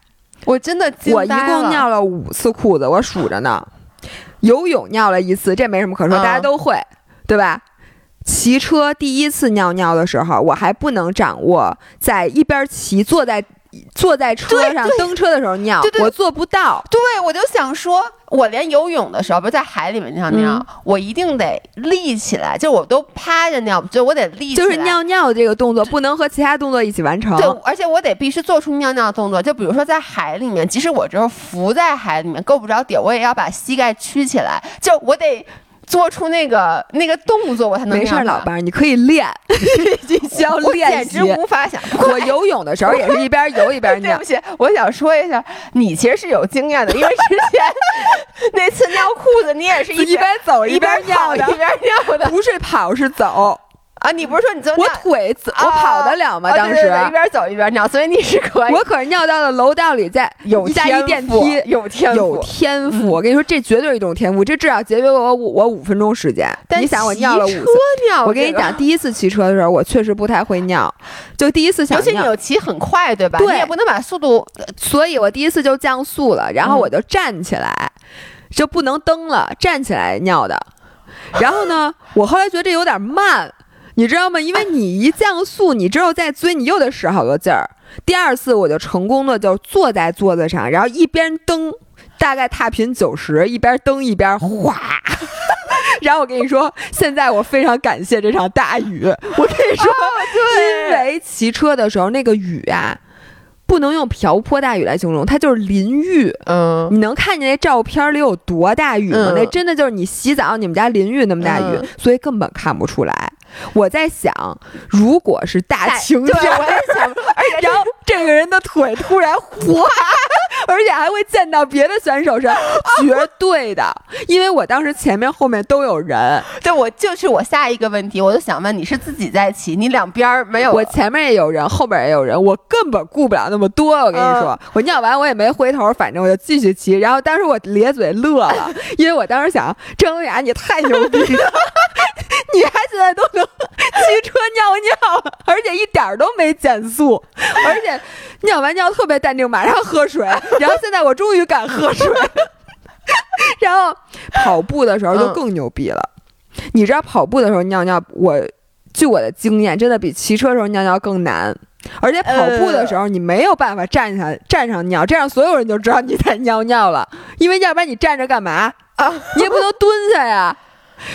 我真的我一共尿了五次裤子，我数着呢。游泳尿了一次，这没什么可说，嗯大家都会，对吧？骑车第一次尿尿的时候，我还不能掌握在一边骑，坐在坐在车上蹬车的时候尿对，对我做不到。对，我就想说，我连游泳的时候，不是在海里面尿尿，嗯我一定得立起来，就我都趴着尿，就我得立起来，就是尿尿这个动作不能和其他动作一起完成。对，而且我得必须做出尿尿的动作。就比如说在海里面，即使我就是浮在海里面够不着底儿，我也要把膝盖屈起来，就我得做出那个那个动作，我才能没事老伴儿，你可以练，你需要 练习简直。无法想。我游泳的时候也是一边游一边尿 对不，起，我想说一下，你其实是有经验的，因为之前那次尿裤子，你也是一边边走一边尿的一，边尿的不是跑是走。啊！你不是说你就我腿，我啊跑得了吗？啊当时一边走一边尿，所以你是可以我可是尿到了楼道里，在有一下一电梯，有天有赋。天赋。我跟你说，这绝对是一种天赋，这至少节约我五我五分钟时间。但你想，我尿了五次。尿，我跟你讲，，第一次骑车的时候，我确实不太会尿，就第一次想尤其你尿，有骑很快，对吧？对你也不能把速度所以我第一次就降速了，然后嗯我就站起来，就不能蹬了，站起来尿的。然后呢，我后来觉得这有点慢，你知道吗？因为你一降速，你之后再追，你又得使好多劲儿。第二次我就成功的就坐在桌子上，然后一边蹬，大概踏频九十，一边蹬一边哗。然后我跟你说，现在我非常感谢这场大雨。我跟你说，因为骑车的时候那个雨啊，不能用瓢泼大雨来形容，它就是淋浴。嗯你能看见那照片里有多大雨吗？嗯那真的就是你洗澡，你们家淋浴那么大雨，嗯所以根本看不出来。我在想，如果是大晴对，天，我也想，而且然后这个人的腿突然滑，而且还会溅到别的选手上，绝对的，因为我当时前面后面都有人，对我就是我下一个问题，我就想问你是自己在骑，你两边儿没有？我前面也有人，后边也有人，我根本顾不了那么多。我跟你说，我尿完我也没回头，反正我就继续骑。然后当时我咧嘴乐了，因为我当时想，张文雅你太牛逼了，你还现在都能骑车尿尿，而且一点儿都没减速，而且尿完尿特别淡定，马上喝水。然后现在我终于敢喝水。然后跑步的时候就更牛逼了，你知道跑步的时候尿尿，我据我的经验，真的比骑车时候尿尿更难。而且跑步的时候你没有办法站下站上尿，这样所有人就知道你在尿尿了，因为要不然你站着干嘛啊？你也不能蹲下呀。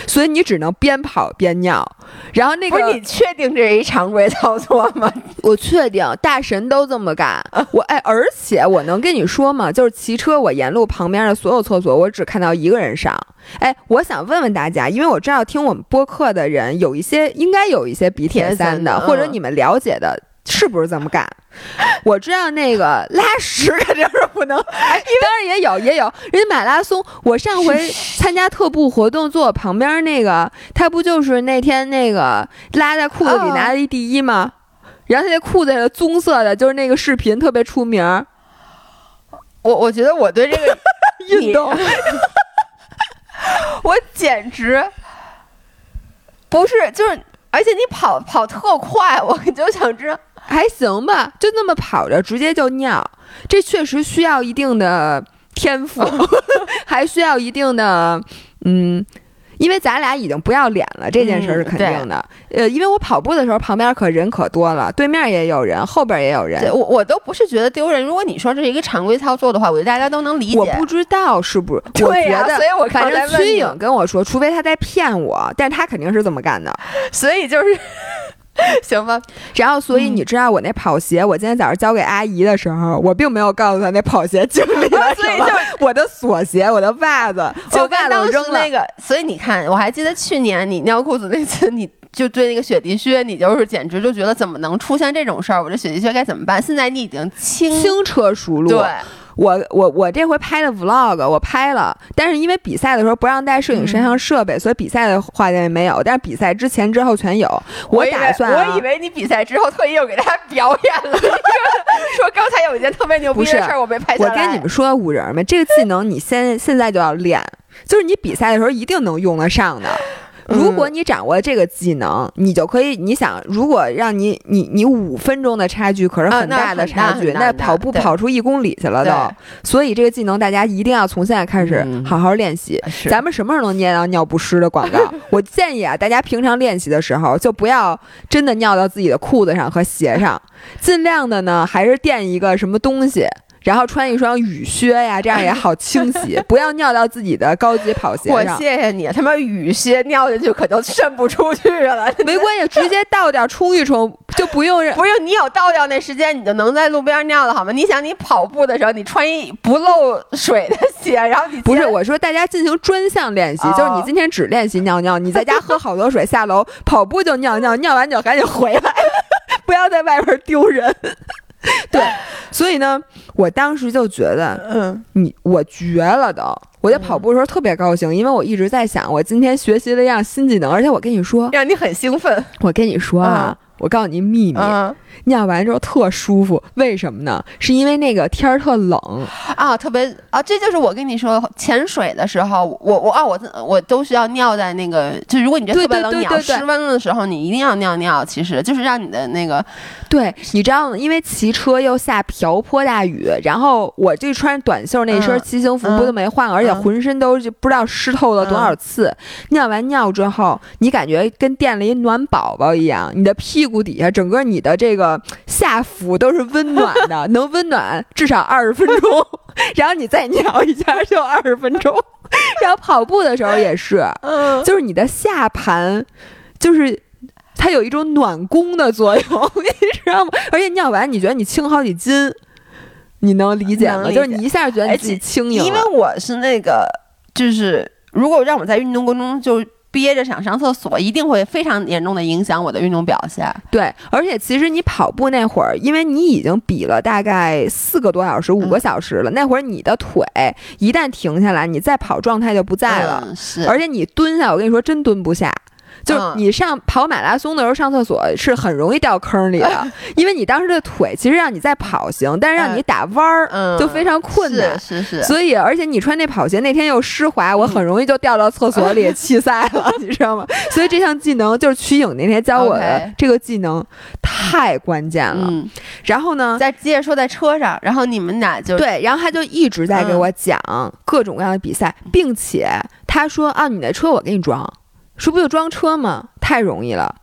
所以你只能边跑边尿，然后那个不是你确定这是一常规操作吗？我确定，大神都这么干。我哎，而且我能跟你说吗？就是骑车，我沿路旁边的所有厕所，我只看到一个人上。哎，我想问问大家，因为我知道听我们播客的人有一些，应该有一些鼻铁三的，或者你们了解的。是不是这么干？我知道那个拉屎肯定是不能，当然也有也有人家马拉松。我上回参加特步活动，坐我旁边那个，他不就是那天那个拉在裤子里拿了一第一吗？然后他那裤子是棕色的，就是那个视频特别出名。我我觉得我对这个 运动，我简直不是就是，而且你跑跑特快，我就想知道。还行吧，就那么跑着直接就尿，这确实需要一定的天赋，还需要一定的嗯，因为咱俩已经不要脸了，这件事是肯定的。呃，因为我跑步的时候旁边可人可多了，对面也有人，后边也有人，我我都不是觉得丢人。如果你说这是一个常规操作的话，我觉得大家都能理解。我不知道是不是，对呀，所以我反正崔颖跟我说，除非他在骗我，但是他肯定是这么干的，所以就是。行吧，然后所以你知道我那跑鞋，我今天早上交给阿姨的时候，我并没有告诉她那跑鞋经历了 所以就我的锁鞋、我的袜子，就袜子扔那个。所以你看，我还记得去年你尿裤子那次，你就对那个雪地靴，你就是简直就觉得怎么能出现这种事儿？我这雪地靴该怎么办？现在你已经轻轻车熟路。对。我我我这回拍的 vlog 我拍了，但是因为比赛的时候不让带摄影摄像设备，所以比赛的画面没有。但是比赛之前之后全有。我打算，我以为你比赛之后特意又给大家表演了，说刚才有一件特别牛逼的事儿我没拍下来。我跟你们说，五人们，这个技能你现现在就要练，就是你比赛的时候一定能用得上的。如果你掌握这个技能，你就可以。你想，如果让你你你五分钟的差距可是很大的差距，那跑步跑出一公里去了都。所以这个技能大家一定要从现在开始好好练习。咱们什么时候能念到尿不湿的广告？我建议啊，大家平常练习的时候就不要真的尿到自己的裤子上和鞋上，尽量的呢还是垫一个什么东西。然后穿一双雨靴呀，这样也好清洗，不要尿到自己的高级跑鞋上。我谢谢你，他妈雨靴尿进去可就渗不出去了。没关系，直接倒掉冲一冲就不用。不是你有倒掉那时间，你就能在路边尿了好吗？你想你跑步的时候，你穿一不漏水的鞋，然后你不是我说大家进行专项练习，就是你今天只练习尿尿，你在家喝好多水，下楼跑步就尿尿，尿完就赶紧回来，不要在外边丢人。对，所以呢，我当时就觉得，嗯，你我绝了都！我在跑步的时候特别高兴，因为我一直在想，我今天学习了一样新技能，而且我跟你说，让你很兴奋。我跟你说啊。我告诉你秘密，尿完之后特舒服，为什么呢？是因为那个天儿特冷啊，特别啊，这就是我跟你说，潜水的时候，我我啊，我我都需要尿在那个，就如果你这特别冷，你要失温的时候，你一定要尿尿，其实就是让你的那个，对，你知道吗？因为骑车又下瓢泼大雨，然后我这穿短袖那身骑行服不都没换，而且浑身都不知道湿透了多少次。尿完尿之后，你感觉跟垫了一暖宝宝一样，你的屁。股底下，整个你的这个下腹都是温暖的，能温暖至少二十分钟，然后你再尿一下就二十分钟，然后跑步的时候也是，就是你的下盘，就是它有一种暖宫的作用，你知道吗？而且尿完你觉得你轻好几斤，你能理解吗？就是你一下觉得自己轻盈，因为我是那个，就是如果让我在运动过程中就。憋着想上厕所，一定会非常严重的影响我的运动表现。对，而且其实你跑步那会儿，因为你已经比了大概四个多小时、五个小时了，那会儿你的腿一旦停下来，你再跑状态就不在了。嗯是，而且你蹲下，我跟你说，真蹲不下。就是你上跑马拉松的时候上厕所是很容易掉坑里的，因为你当时的腿其实让你在跑行，但是让你打弯儿就非常困难。是是。所以，而且你穿那跑鞋那天又湿滑，我很容易就掉到厕所里 弃赛了，你知道吗？所以这项技能就是曲颖那天教我的这个技能太关键了。然后呢，再接着说在车上，然后你们俩就对，然后他就一直在给我讲各种各样的比赛，并且他说啊，你的车我给你装。说不就装车吗？太容易了。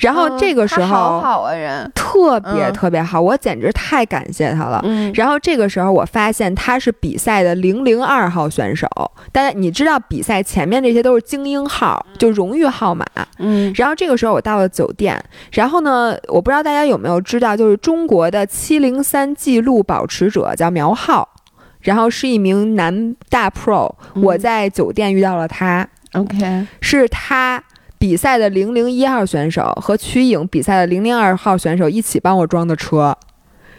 然后这个时候，好好啊，人特别特别好，我简直太感谢他了。然后这个时候，我发现他是比赛的零零二号选手。大家你知道，比赛前面这些都是精英号，就荣誉号码。嗯。然后这个时候，我到了酒店。然后呢，我不知道大家有没有知道，就是中国的七零三纪录保持者叫苗浩，然后是一名男大 pro。我在酒店遇到了他。OK，是他比赛的零零一号选手和曲颖比赛的零零二号选手一起帮我装的车，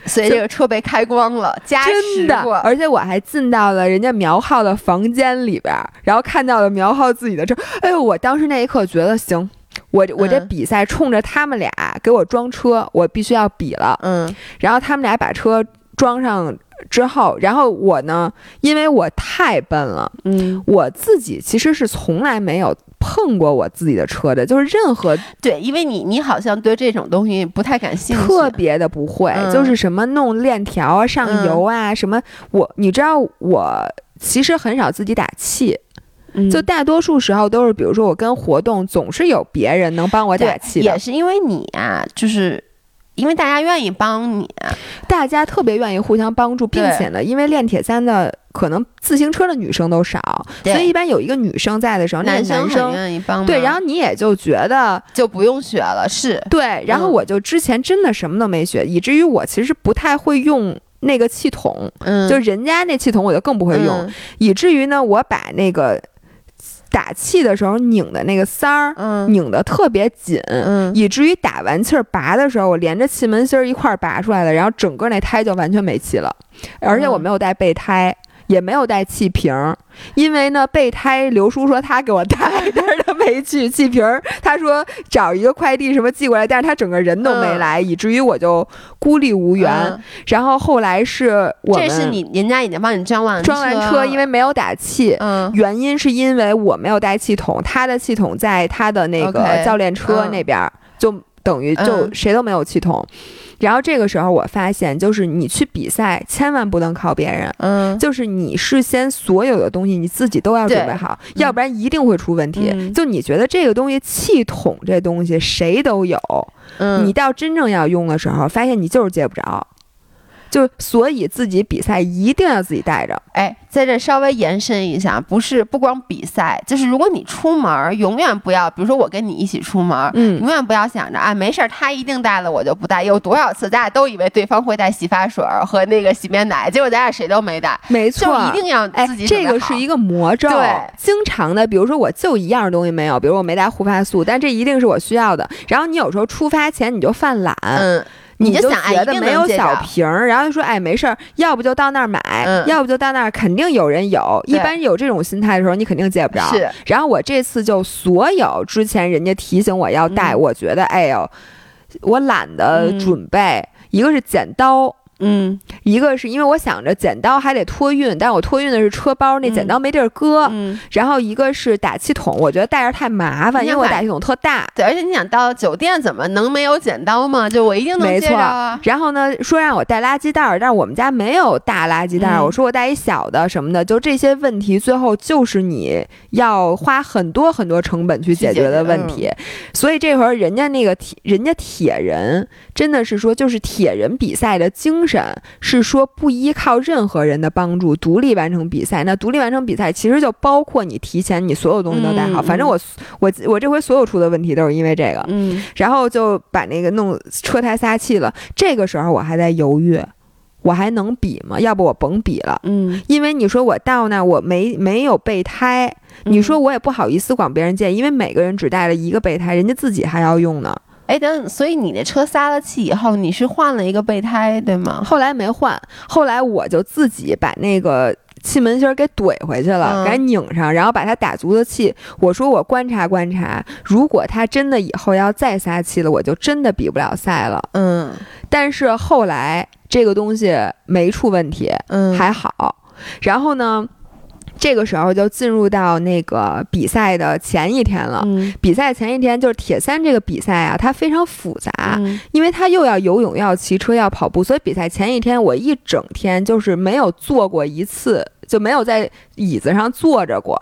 所以这个车被开光了，加真的，而且我还进到了人家苗浩的房间里边，然后看到了苗浩自己的车。哎呦，我当时那一刻觉得行，我我这比赛冲着他们俩给我装车，我必须要比了。嗯，然后他们俩把车装上。之后，然后我呢，因为我太笨了，嗯，我自己其实是从来没有碰过我自己的车的，就是任何对，因为你你好像对这种东西不太感兴趣，特别的不会，就是什么弄链条啊、上油啊什么，我你知道我其实很少自己打气，就大多数时候都是，比如说我跟活动总是有别人能帮我打气的，也是因为你啊，就是。因为大家愿意帮你，大家特别愿意互相帮助，并且呢，因为练铁三的可能自行车的女生都少，所以一般有一个女生在的时候，男生很愿意帮。对，然后你也就觉得就不用学了，是对。然后我就之前真的什么都没学，以至于我其实不太会用那个气筒，嗯，就人家那气筒我就更不会用，以至于呢，我把那个。打气的时候拧的那个塞儿，拧的特别紧，以至于打完气儿拔的时候，我连着气门芯儿一块儿拔出来的，然后整个那胎就完全没气了，而且我没有带备胎。也没有带气瓶，因为呢，备胎刘叔说他给我带，但是他没去气瓶。他说找一个快递什么寄过来，但是他整个人都没来，以至于我就孤立无援。然后后来是我这是你人家已经帮你装完装完车，因为没有打气，原因是因为我没有带气筒，他的气筒在他的那个教练车那边，就等于就谁都没有气筒。然后这个时候，我发现，就是你去比赛，千万不能靠别人。嗯，就是你事先所有的东西，你自己都要准备好，要不然一定会出问题。就你觉得这个东西，气筒这东西谁都有，嗯，你到真正要用的时候，发现你就是接不着。就所以自己比赛一定要自己带着。哎，在这稍微延伸一下，不是不光比赛，就是如果你出门，永远不要，比如说我跟你一起出门，嗯，永远不要想着啊，没事儿，他一定带了，我就不带。有多少次咱俩都以为对方会带洗发水和那个洗面奶，结果咱俩谁都没带。没错，就一定要自己。这个是一个魔咒。对，经常的，比如说我就一样东西没有，比如我没带护发素，但这一定是我需要的。然后你有时候出发前你就犯懒，嗯。你就想觉得没有小瓶儿，然后就说哎没事儿，要不就到那儿买，要不就到那儿肯定有人有。一般有这种心态的时候，你肯定借不着。是。然后我这次就所有之前人家提醒我要带，我觉得哎呦，我懒得准备。一个是剪刀。嗯，一个是因为我想着剪刀还得托运，但是我托运的是车包，那剪刀没地儿搁。嗯，然后一个是打气筒，我觉得带着太麻烦，因为我打气筒特大。对，而且你想到酒店怎么能没有剪刀吗？就我一定能没错。然后呢，说让我带垃圾袋，但是我们家没有大垃圾袋，我说我带一小的什么的，就这些问题，最后就是你要花很多很多成本去解决的问题。所以这会儿人家那个铁，人家铁人真的是说，就是铁人比赛的精神。是说不依靠任何人的帮助，独立完成比赛。那独立完成比赛，其实就包括你提前你所有东西都带好。反正我我我这回所有出的问题都是因为这个。嗯，然后就把那个弄车胎撒气了。这个时候我还在犹豫，我还能比吗？要不我甭比了。嗯，因为你说我到那儿我没没有备胎，你说我也不好意思管别人借，因为每个人只带了一个备胎，人家自己还要用呢。哎，等，所以你那车撒了气以后，你是换了一个备胎，对吗？后来没换，后来我就自己把那个气门芯儿给怼回去了，嗯给它拧上，然后把它打足了气。我说我观察观察，如果它真的以后要再撒气了，我就真的比不了赛了。嗯但是后来这个东西没出问题，嗯，还好。然后呢，这个时候就进入到那个比赛的前一天了。嗯比赛前一天就是铁三这个比赛啊，它非常复杂，嗯因为它又要游泳，要骑车，要跑步，所以比赛前一天我一整天就是没有坐过一次，就没有在椅子上坐着过。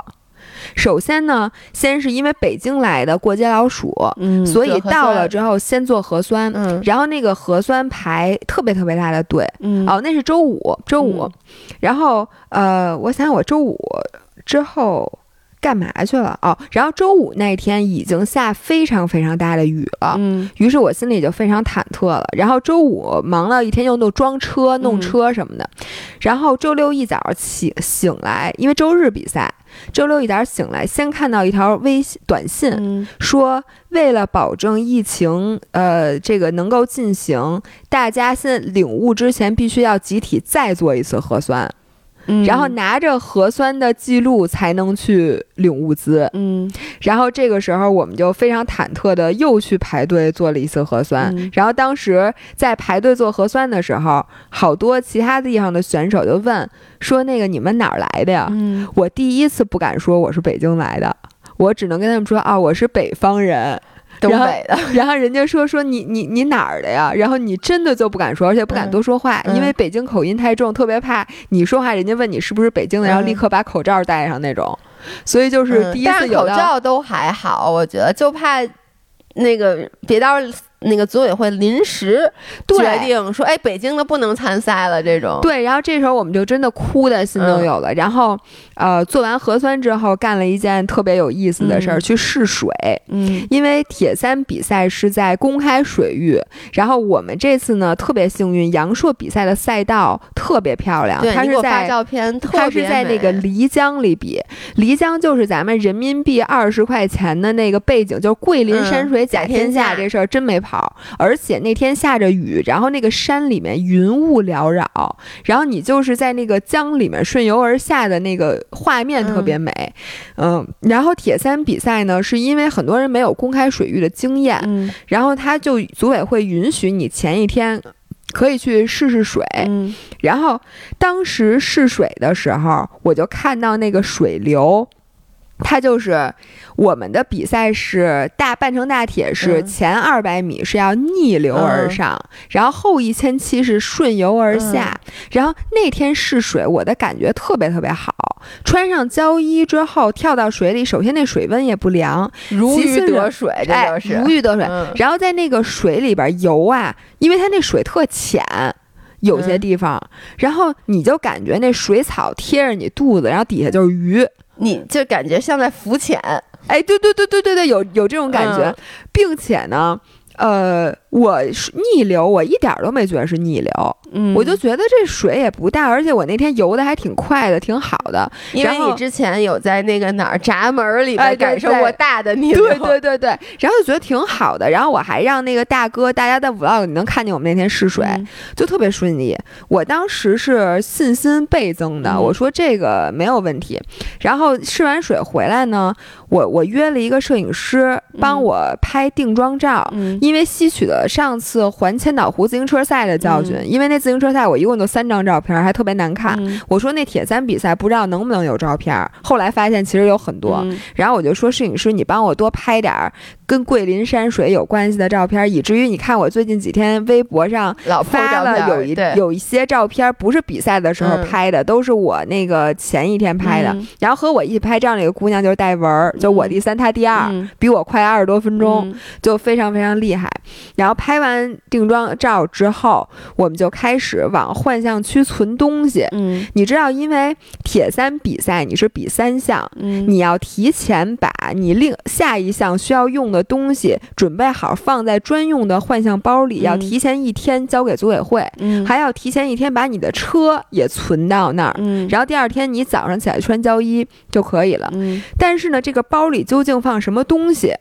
首先呢，先是因为北京来的过街老鼠，嗯，所以到了之后先做核酸，嗯。然后那个核酸排特别特别大的队，嗯。哦，那是周五，周五，嗯。然后呃，我想想我周五之后干嘛去了？哦，然后周五那天已经下非常非常大的雨了。嗯于是我心里就非常忐忑了。然后周五忙了一天，又弄装车、弄嗯车什么的。然后周六一早起醒来，因为周日比赛，周六一早醒来，先看到一条微信短信，嗯说为了保证疫情，呃，这个能够进行，大家现在领悟之前必须要集体再做一次核酸，嗯，然后拿着核酸的记录才能去领物资。嗯然后这个时候我们就非常忐忑的又去排队做了一次核酸。嗯然后当时在排队做核酸的时候，好多其他地方的选手就问说：“那个你们哪儿来的呀？”嗯我第一次不敢说我是北京来的，我只能跟他们说啊，我是北方人。东北的，然后人家说说你你你哪儿的呀？然后你真的就不敢说，而且不敢嗯多说话，嗯因为北京口音太重，特别怕你说话，人家问你是不是北京的，然后嗯立刻把口罩戴上那种。所以就是第一次有、嗯口罩都还好，我觉得就怕那个别到时候那个组委会临时决定说，哎，北京的不能参赛了这种。对，然后这时候我们就真的哭的心都有了。然后，呃，做完核酸之后，干了一件特别有意思的事儿，嗯去试水。嗯因为铁三比赛是在公开水域，然后我们这次呢特别幸运，阳朔比赛的赛道特别漂亮，对，它是在。照片，特它是在那个漓江里比，漓江就是咱们人民币二十块钱的那个背景，就是桂林嗯山水甲天下这事儿真没跑，而且那天下着雨，然后那个山里面云雾缭绕，然后你就是在那个江里面顺游而下的那个画面特别美，嗯然后铁三比赛呢，是因为很多人没有公开水域的经验，嗯。然后他就组委会允许你前一天。可以去试试水，嗯。然后当时试水的时候，我就看到那个水流，它就是我们的比赛是大半程大铁是嗯前二百米是要逆流而上，然后后一千七是顺游而下。然后那天试水，我的感觉特别特别好。穿上胶衣之后跳到水里，首先那水温也不凉，如鱼得水，这哎就是如鱼得水。嗯然后在那个水里边游啊，因为它那水特浅，有些地方，然后你就感觉那水草贴着你肚子，然后底下就是鱼。你就感觉像在浮潜。哎，对对对对对对，有有这种感觉，嗯并且呢，呃，我是逆流，我一点儿都没觉得是逆流，嗯我就觉得这水也不大，而且我那天游的还挺快的，挺好的。因为你之前有在那个哪儿闸门儿里边感受过大的逆流，对对对对，然后就觉得挺好的。然后我还让那个大哥，大家在 vlog 你能看见我们那天试水，嗯就特别顺利。我当时是信心倍增的，嗯我说这个没有问题。然后试完水回来呢，我我约了一个摄影师帮我拍定妆照。嗯因为吸取了上次环千岛湖自行车赛的教训，因为那自行车赛我一共就三张照片，还特别难看。嗯我说那铁三比赛不知道能不能有照片，后来发现其实有很多。嗯然后我就说摄影师，你帮我多拍点儿跟桂林山水有关系的照片，以至于你看我最近几天微博上老发了有一有一些照片，不是比赛的时候嗯拍的，都是我那个前一天拍的。嗯然后和我一起拍照那个姑娘就是戴文儿，就我第三，她第二，嗯比我快二十多分钟，嗯就非常非常厉害。然后拍完定妆照之后，我们就开始往幻象区存东西。嗯你知道，因为铁三比赛你是比三项，嗯你要提前把你另下一项需要用的的东西准备好放在专用的幻象包里，要嗯提前一天交给组委会，嗯还要提前一天把你的车也存到那儿。嗯然后第二天你早上起来穿胶衣就可以了。嗯但是呢，这个包里究竟放什么东西，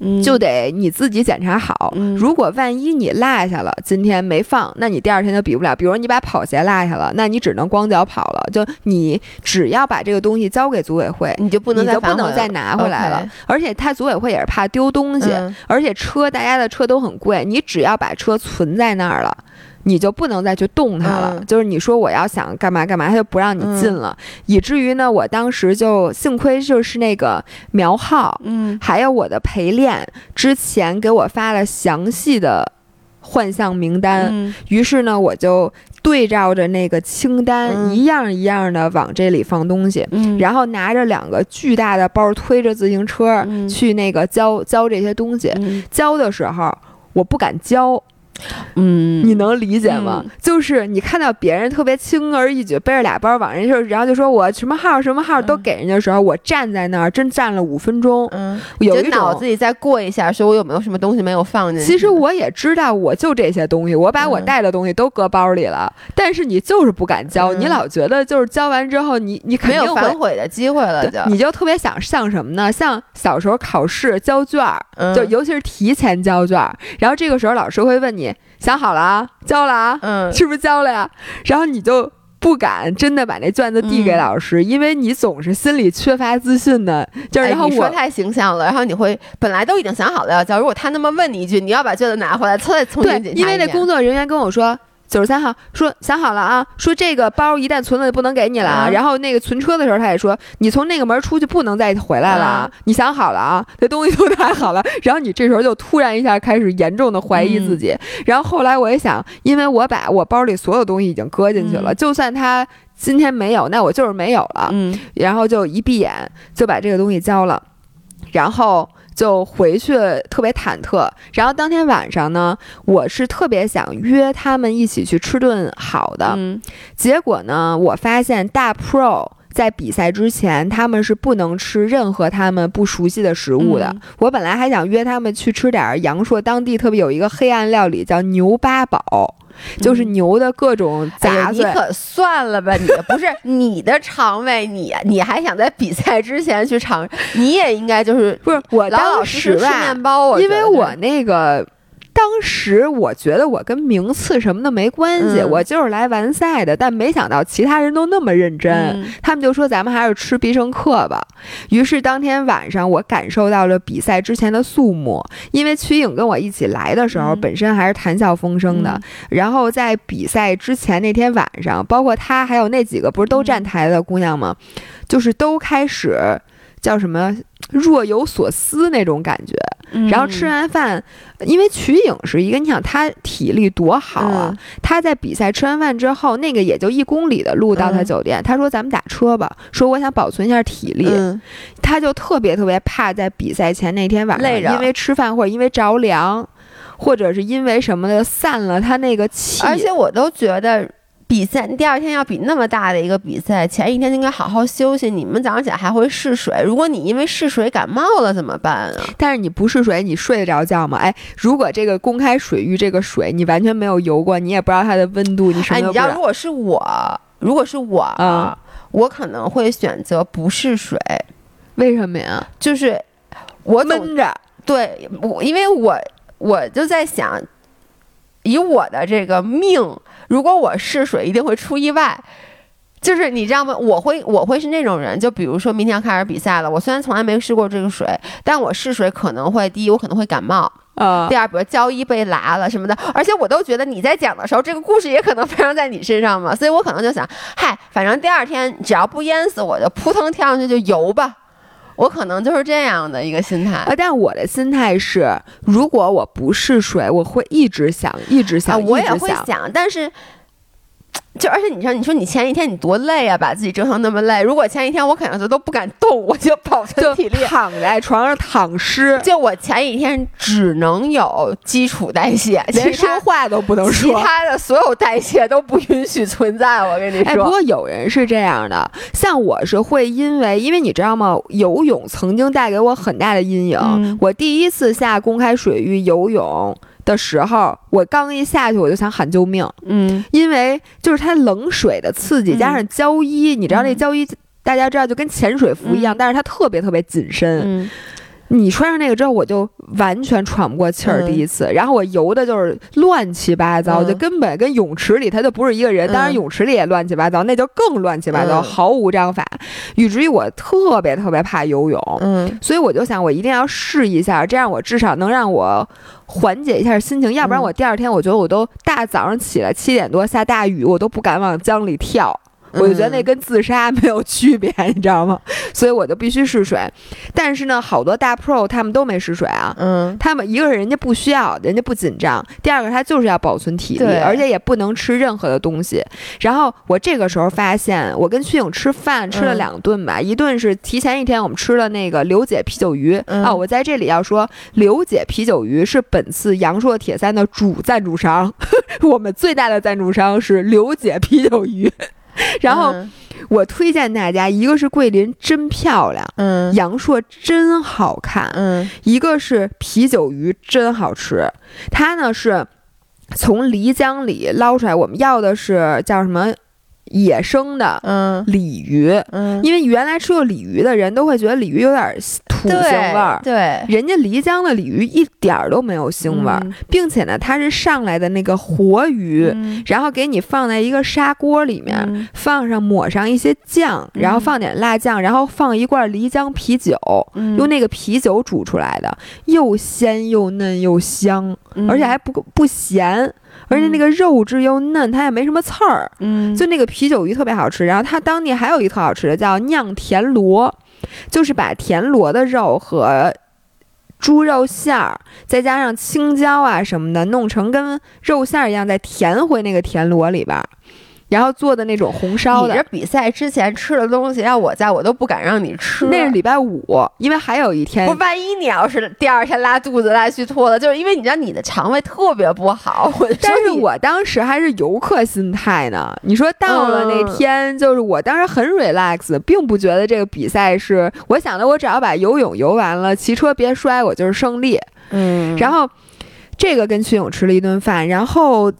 嗯就得你自己检查好。嗯如果万一你落下了，今天没放，那你第二天就比不了。比如你把跑鞋落下了，那你只能光脚跑了。就你只要把这个东西交给组委会，你就不能你再就不能再拿回来了。而且他组委会也是怕丢东西，嗯而且车大家的车都很贵，你只要把车存在那儿了。你就不能再去动它了，嗯。就是你说我要想干嘛干嘛，它就不让你进了，以至于呢，我当时就幸亏就是那个苗浩，嗯。还有我的陪练之前给我发了详细的幻象名单，嗯。于是呢，我就对照着那个清单，嗯一样一样的往这里放东西，嗯。然后拿着两个巨大的包，推着自行车、嗯。去那个交交这些东西。嗯。交的时候，我不敢交，嗯。你能理解吗？嗯。就是你看到别人特别轻而易举背着俩包往人就，然后就说我什么号什么号都嗯。给人家的时候，我站在那儿真站了五分钟，嗯，有脑种子里再过一下，说我有没有什么东西没有放进去？其实我也知道，我就这些东西，我把我嗯。带的东西都搁包里了，但是你就是不敢交，嗯。你老觉得就是交完之后，你你肯没有反悔的机会了，就。对，你就特别想像什么呢？像小时候考试交卷儿，嗯。就尤其是提前交卷儿，然后这个时候老师会问你想好了啊，交了啊，嗯是不是交了呀？然后你就。不敢真的把那卷子递给嗯老师，因为你总是心里缺乏自信的。就是，哎然后我你说太形象了，然后你会本来都已经想好了要交，如果他那么问你一句，你要把卷子拿回来，他再重新因为那工作人员跟我说。九十三号说想好了啊，说这个包一旦存了就不能给你了啊。嗯然后那个存车的时候，他也说你从那个门出去不能再回来了啊。嗯你想好了啊，这东西都拿好了。然后你这时候就突然一下开始严重的怀疑自己。然后后来我也想，因为我把我包里所有东西已经搁进去了，嗯就算他今天没有，那我就是没有了。嗯然后就一闭眼就把这个东西交了，然后就回去特别忐忑。然后当天晚上呢，我是特别想约他们一起去吃顿好的，嗯结果呢，我发现大 Pro。在比赛之前，他们是不能吃任何他们不熟悉的食物的。嗯我本来还想约他们去吃点儿阳朔当地特别有一个黑暗料理，叫牛八宝，就是牛的各种杂碎。你可算了吧，你不是 你的肠胃，你你还想在比赛之前去尝？你也应该就是不是我老老实实吃，面包，我因为我那个当时我觉得我跟名次什么的没关系，嗯我就是来完赛的，但没想到其他人都那么认真。嗯他们就说咱们还是吃必胜客吧。于是当天晚上，我感受到了比赛之前的肃穆，因为曲颖跟我一起来的时候，嗯本身还是谈笑风生的。嗯然后在比赛之前那天晚上，包括她还有那几个不是都站台的姑娘吗？就是都开始叫什么若有所思那种感觉。然后吃嗯完饭，因为曲颖是一个，你想她体力多好啊！嗯她在比赛吃完饭之后，那个也就一公里的路到她嗯酒店，她说咱们打车吧，说我想保存一下体力。嗯她就特别特别怕在比赛前那天晚上，因为吃饭或者因为着凉，或者是因为什么的散了她那个气。而且我都觉得。比赛第二天要比那么大的一个比赛，前一天就应该好好休息。你们早上起来还会试水，如果你因为试水感冒了怎么办啊？但是你不试水，你睡得着觉吗？哎，如果这个公开水域这个水你完全没有游过，你也不知道它的温度，你什哎，么都不知道。你知道，如果是我，如果是我，嗯我可能会选择不试水，为什么呀？就是我总闷着。对我，因为我我就在想，以我的这个命，如果我试水，一定会出意外。就是你知道吗？我会我会是那种人，就比如说明天要开始比赛了，我虽然从来没试过这个水，但我试水可能会第一，我可能会感冒；啊第二，比如胶衣被拉了什么的，而且我都觉得你在讲的时候，这个故事也可能发生在你身上嘛，所以我可能就想，嗨，反正第二天只要不淹死我，就扑腾跳上去就游吧。我可能就是这样的一个心态。啊！但我的心态是，如果我不试水，我会一直想，一直啊，想，我也一直想。会想，但是就而且你说，你说你前一天你多累啊，把自己折腾那么累。如果前一天我可能就都不敢动，我就保存体力。躺在床上躺尸，就我前一天只能有基础代谢，连说话都不能说其说。他的所有代谢都不允许存在。我跟你哎，不，过有人是这样的，像我是会因为，因为你知道吗？游泳曾经带给我很大的阴影。嗯我第一次下公开水域游泳的时候，我刚一下去我就想喊救命，嗯。因为就是它冷水的刺激嗯。加上胶衣，你知道那嗯。胶衣。大家知道，就跟潜水服一样，嗯。但是它特别特别紧身。嗯你穿上那个之后，我就完全喘不过气儿。嗯第一次，然后我游的就是乱七八糟，嗯就根本跟泳池里它就不是一个人。当然，嗯泳池里也乱七八糟，那就更乱七八糟，嗯毫无章法，以至于我特别特别怕游泳。嗯所以我就想，我一定要试一下，这样我至少能让我缓解一下心情。要不然嗯我第二天，我觉得我都大早上起来七点多下大雨，我都不敢往江里跳。我就觉得那跟自杀没有区别，你知道吗？所以我就必须试水。但是呢，好多大 pro 他们都没试水啊。嗯他们一个是人家不需要，人家不紧张；第二个他就是要保存体力，而且也不能吃任何的东西。然后我这个时候发现，我跟曲颖吃饭吃了嗯两顿吧，一顿是提前一天我们吃了那个刘姐啤酒鱼、嗯哦，我在这里要说，刘姐啤酒鱼是本次阳朔铁三的主赞助商，我们最大的赞助商是刘姐啤酒鱼。然后嗯。我推荐大家，一个是桂林真漂亮，嗯。阳朔真好看，嗯。一个是啤酒鱼真好吃，它呢是从漓江里捞出来，我们要的是叫什么野生的嗯。鲤鱼，嗯，因为原来吃过鲤鱼的人都会觉得鲤鱼有点土腥味儿。对，人家漓江的鲤鱼一点儿都没有腥味儿，嗯。并且呢，它是上来的那个活鱼，嗯。然后给你放在一个砂锅里面，嗯。放上抹上一些酱，然后嗯放点辣酱，然后放一罐漓江啤酒，嗯。用那个啤酒煮出来的，又鲜又嫩又香，嗯。而且还不不咸，而且那个肉质又嫩，它也没什么刺儿。嗯就那个啤酒鱼特别好吃，然后它当地还有一特好吃的叫酿田螺，就是把田螺的肉和猪肉馅儿，再加上青椒啊什么的，弄成跟肉馅儿一样，再填回那个田螺里边儿，然后做的那种红烧的你这。比赛之前吃的东西，要我在我都不敢让你吃。那是礼拜五，因为还有一天不，万一你要是第二天拉肚子、拉虚脱了，就是因为你知道你的肠胃特别不好。我但是我当时还是游客心态呢。你说到了那嗯天，就是我当时很 relax，并不觉得这个比赛是我想的，我只要把游泳游完了，骑车别摔，我就是胜利。嗯，然后这个跟曲勇吃了一顿饭，然后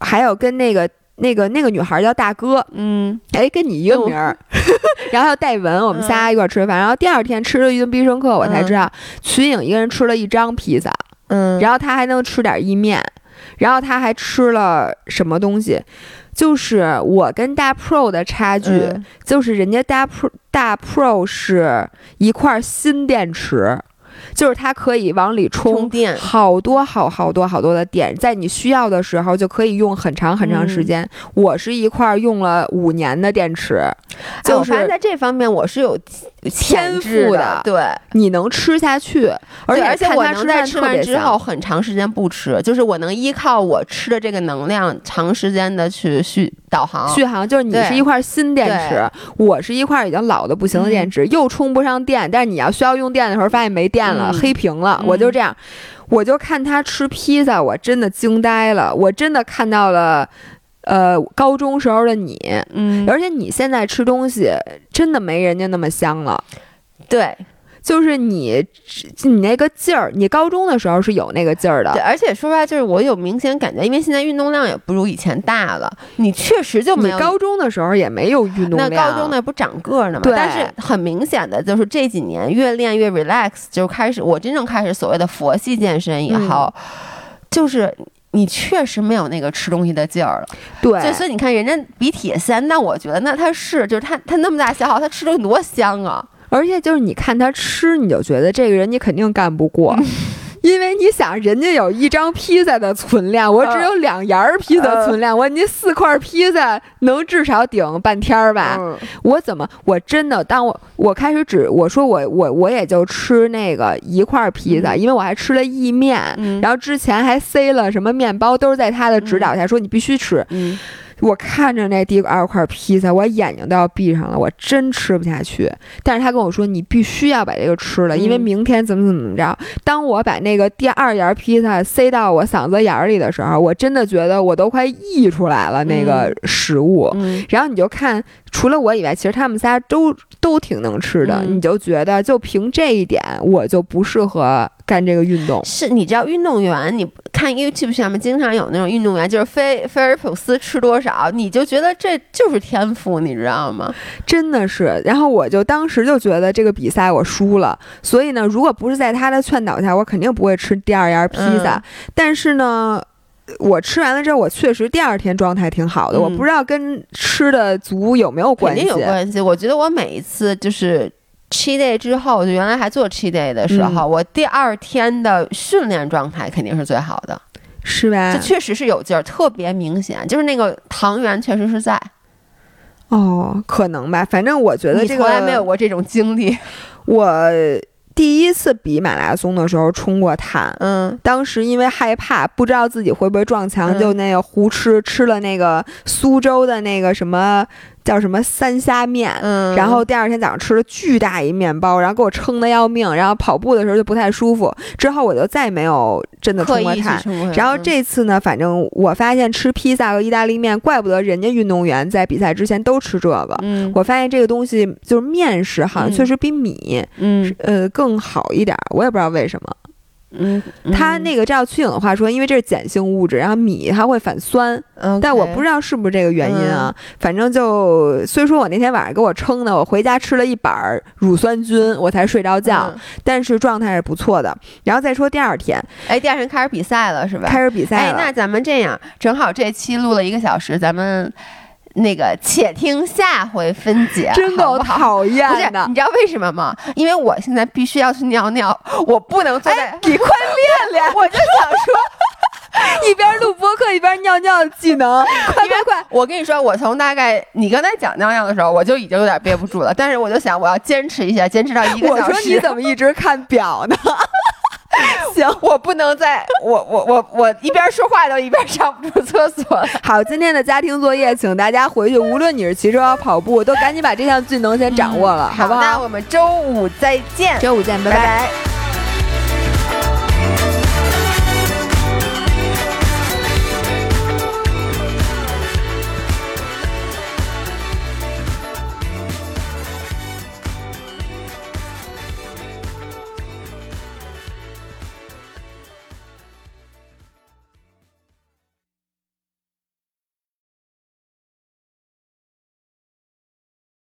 还有跟那个。那个那个女孩叫大哥，嗯。哎，跟你一个名儿，然后还有戴文，我们仨一块儿吃饭。然后第二天吃了一顿必胜客，我才知道曲颖一个人吃了一张披萨，嗯，然后她还能吃点意面，然后她还吃了什么东西？就是我跟大 Pro 的差距，嗯。就是人家大 Pro 大 Pro 是一块新电池，就是它可以往里充。充电，好多好好多好多的电，在你需要的时候就可以用很长很长时间。我是一块用了五年的电池，哎就是我发现在这方面我是有天质赋的对。你能吃下去，而且而且我能在吃完之后很长时间不吃，就是我能依靠我吃的这个能量，长时间的去续导航。续航就是你是一块新电池，我是一块已经老的不行的电池，又充不上电，但是你要需要用电的时候发现没电了，嗯黑屏了，嗯我就这样，我就看他吃披萨，我真的惊呆了，我真的看到了。呃，高中时候的你，嗯，而且你现在吃东西真的没人家那么香了。对就是你，你那个劲儿，你高中的时候是有那个劲儿的对，，而且说实话，就是我有明显感觉，因为现在运动量也不如以前大了，你确实就没有你高中的时候也没有运动那。高中那不长个儿呢吗？对但是很明显的就是这几年越练越 relax，就开始我真正开始所谓的佛系健身以后，嗯就是你确实没有那个吃东西的劲儿了。对，就所以你看人家比铁三，那我觉得那他是就是他他那么大消耗，他吃东西多香啊！而且就是你看他吃，你就觉得这个人你肯定干不过，因为你想人家有一张披萨的存量，我只有两沿儿披萨存量，我你四块披萨能至少顶半天儿吧？嗯我怎么我真的当我我开始只我说我我我也就吃那个一块披萨，嗯因为我还吃了意面。嗯然后之前还塞了什么面包，都是在他的指导下说你必须吃。嗯我看着那第二块披萨，我眼睛都要闭上了，我真吃不下去。但是他跟我说，你必须要把这个吃了，因为嗯明天怎么怎么着。当我把那个第二沿披萨塞到我嗓子眼儿里的时候，我真的觉得我都快溢出来了那个食物。嗯，然后你就看，除了我以外，其实他们仨都都挺能吃的。嗯你就觉得，就凭这一点，我就不适合干这个运动。是你知道运动员，你看 YouTube 上面经常有那种运动员，就是菲菲尔普斯吃多少，你就觉得这就是天赋，你知道吗？真的是，然后我就当时就觉得这个比赛我输了，所以呢，如果不是在他的劝导下，我肯定不会吃第二样披萨。嗯但是呢，我吃完了之后，我确实第二天状态挺好的，嗯我不知道跟吃的足有没有关系。定有关系。我觉得我每一次就是。Cheat day 之后，就原来还做 cheat day 的时候，嗯我第二天的训练状态肯定是最好的，是吧这？确实是有劲儿，特别明显，就是那个糖原确实是在。哦，可能吧。反正我觉得这个从来没有过这种经历，我第一次比马拉松的时候冲过碳。嗯当时因为害怕，不知道自己会不会撞墙，嗯就那个胡吃，吃了那个苏州的那个什么叫什么三虾面，嗯，然后第二天早上吃了巨大一面包，然后给我撑的要命，然后跑步的时候就不太舒服。之后我就再也没有真的刻意去冲过碳。然后嗯这次呢，反正我发现吃披萨和意大利面，怪不得人家运动员在比赛之前都吃这个。嗯我发现这个东西就是面食，好像嗯确实比米、嗯呃更好一点儿，我也不知道为什么。嗯，它那个照曲颖的话说，因为这是碱性物质，然后米它会反酸，个但我不知道是不是这个原因啊。嗯反正就虽说我那天晚上给我撑的，我回家吃了一板儿乳酸菌，我才睡着觉，嗯但是状态是不错的。然后再说第二天哎，第二天开始比赛了是吧？开始比赛哎，了，那咱们这样，正好这期录了一个小时，咱们那个且听下回分解，真够好不好？讨厌不是，的你。知道为什么吗？因为我现在必须要去尿尿，我不能坐在。哎你快练练，我就想说，一边录播客一边尿尿的技能，快快快！我跟你说，我从大概你刚才讲尿尿的时候，我就已经有点憋不住了。但是我就想，我要坚持一下，坚持到一个我小时。说你怎么一直看表呢？行，我不能再我我我我一边说话都一边上不出厕所。好，今天的家庭作业，请大家回去，无论你是骑车还是跑步，都赶紧把这项技能先掌握了，好不好？那我们周五再见，周五见，拜拜。拜拜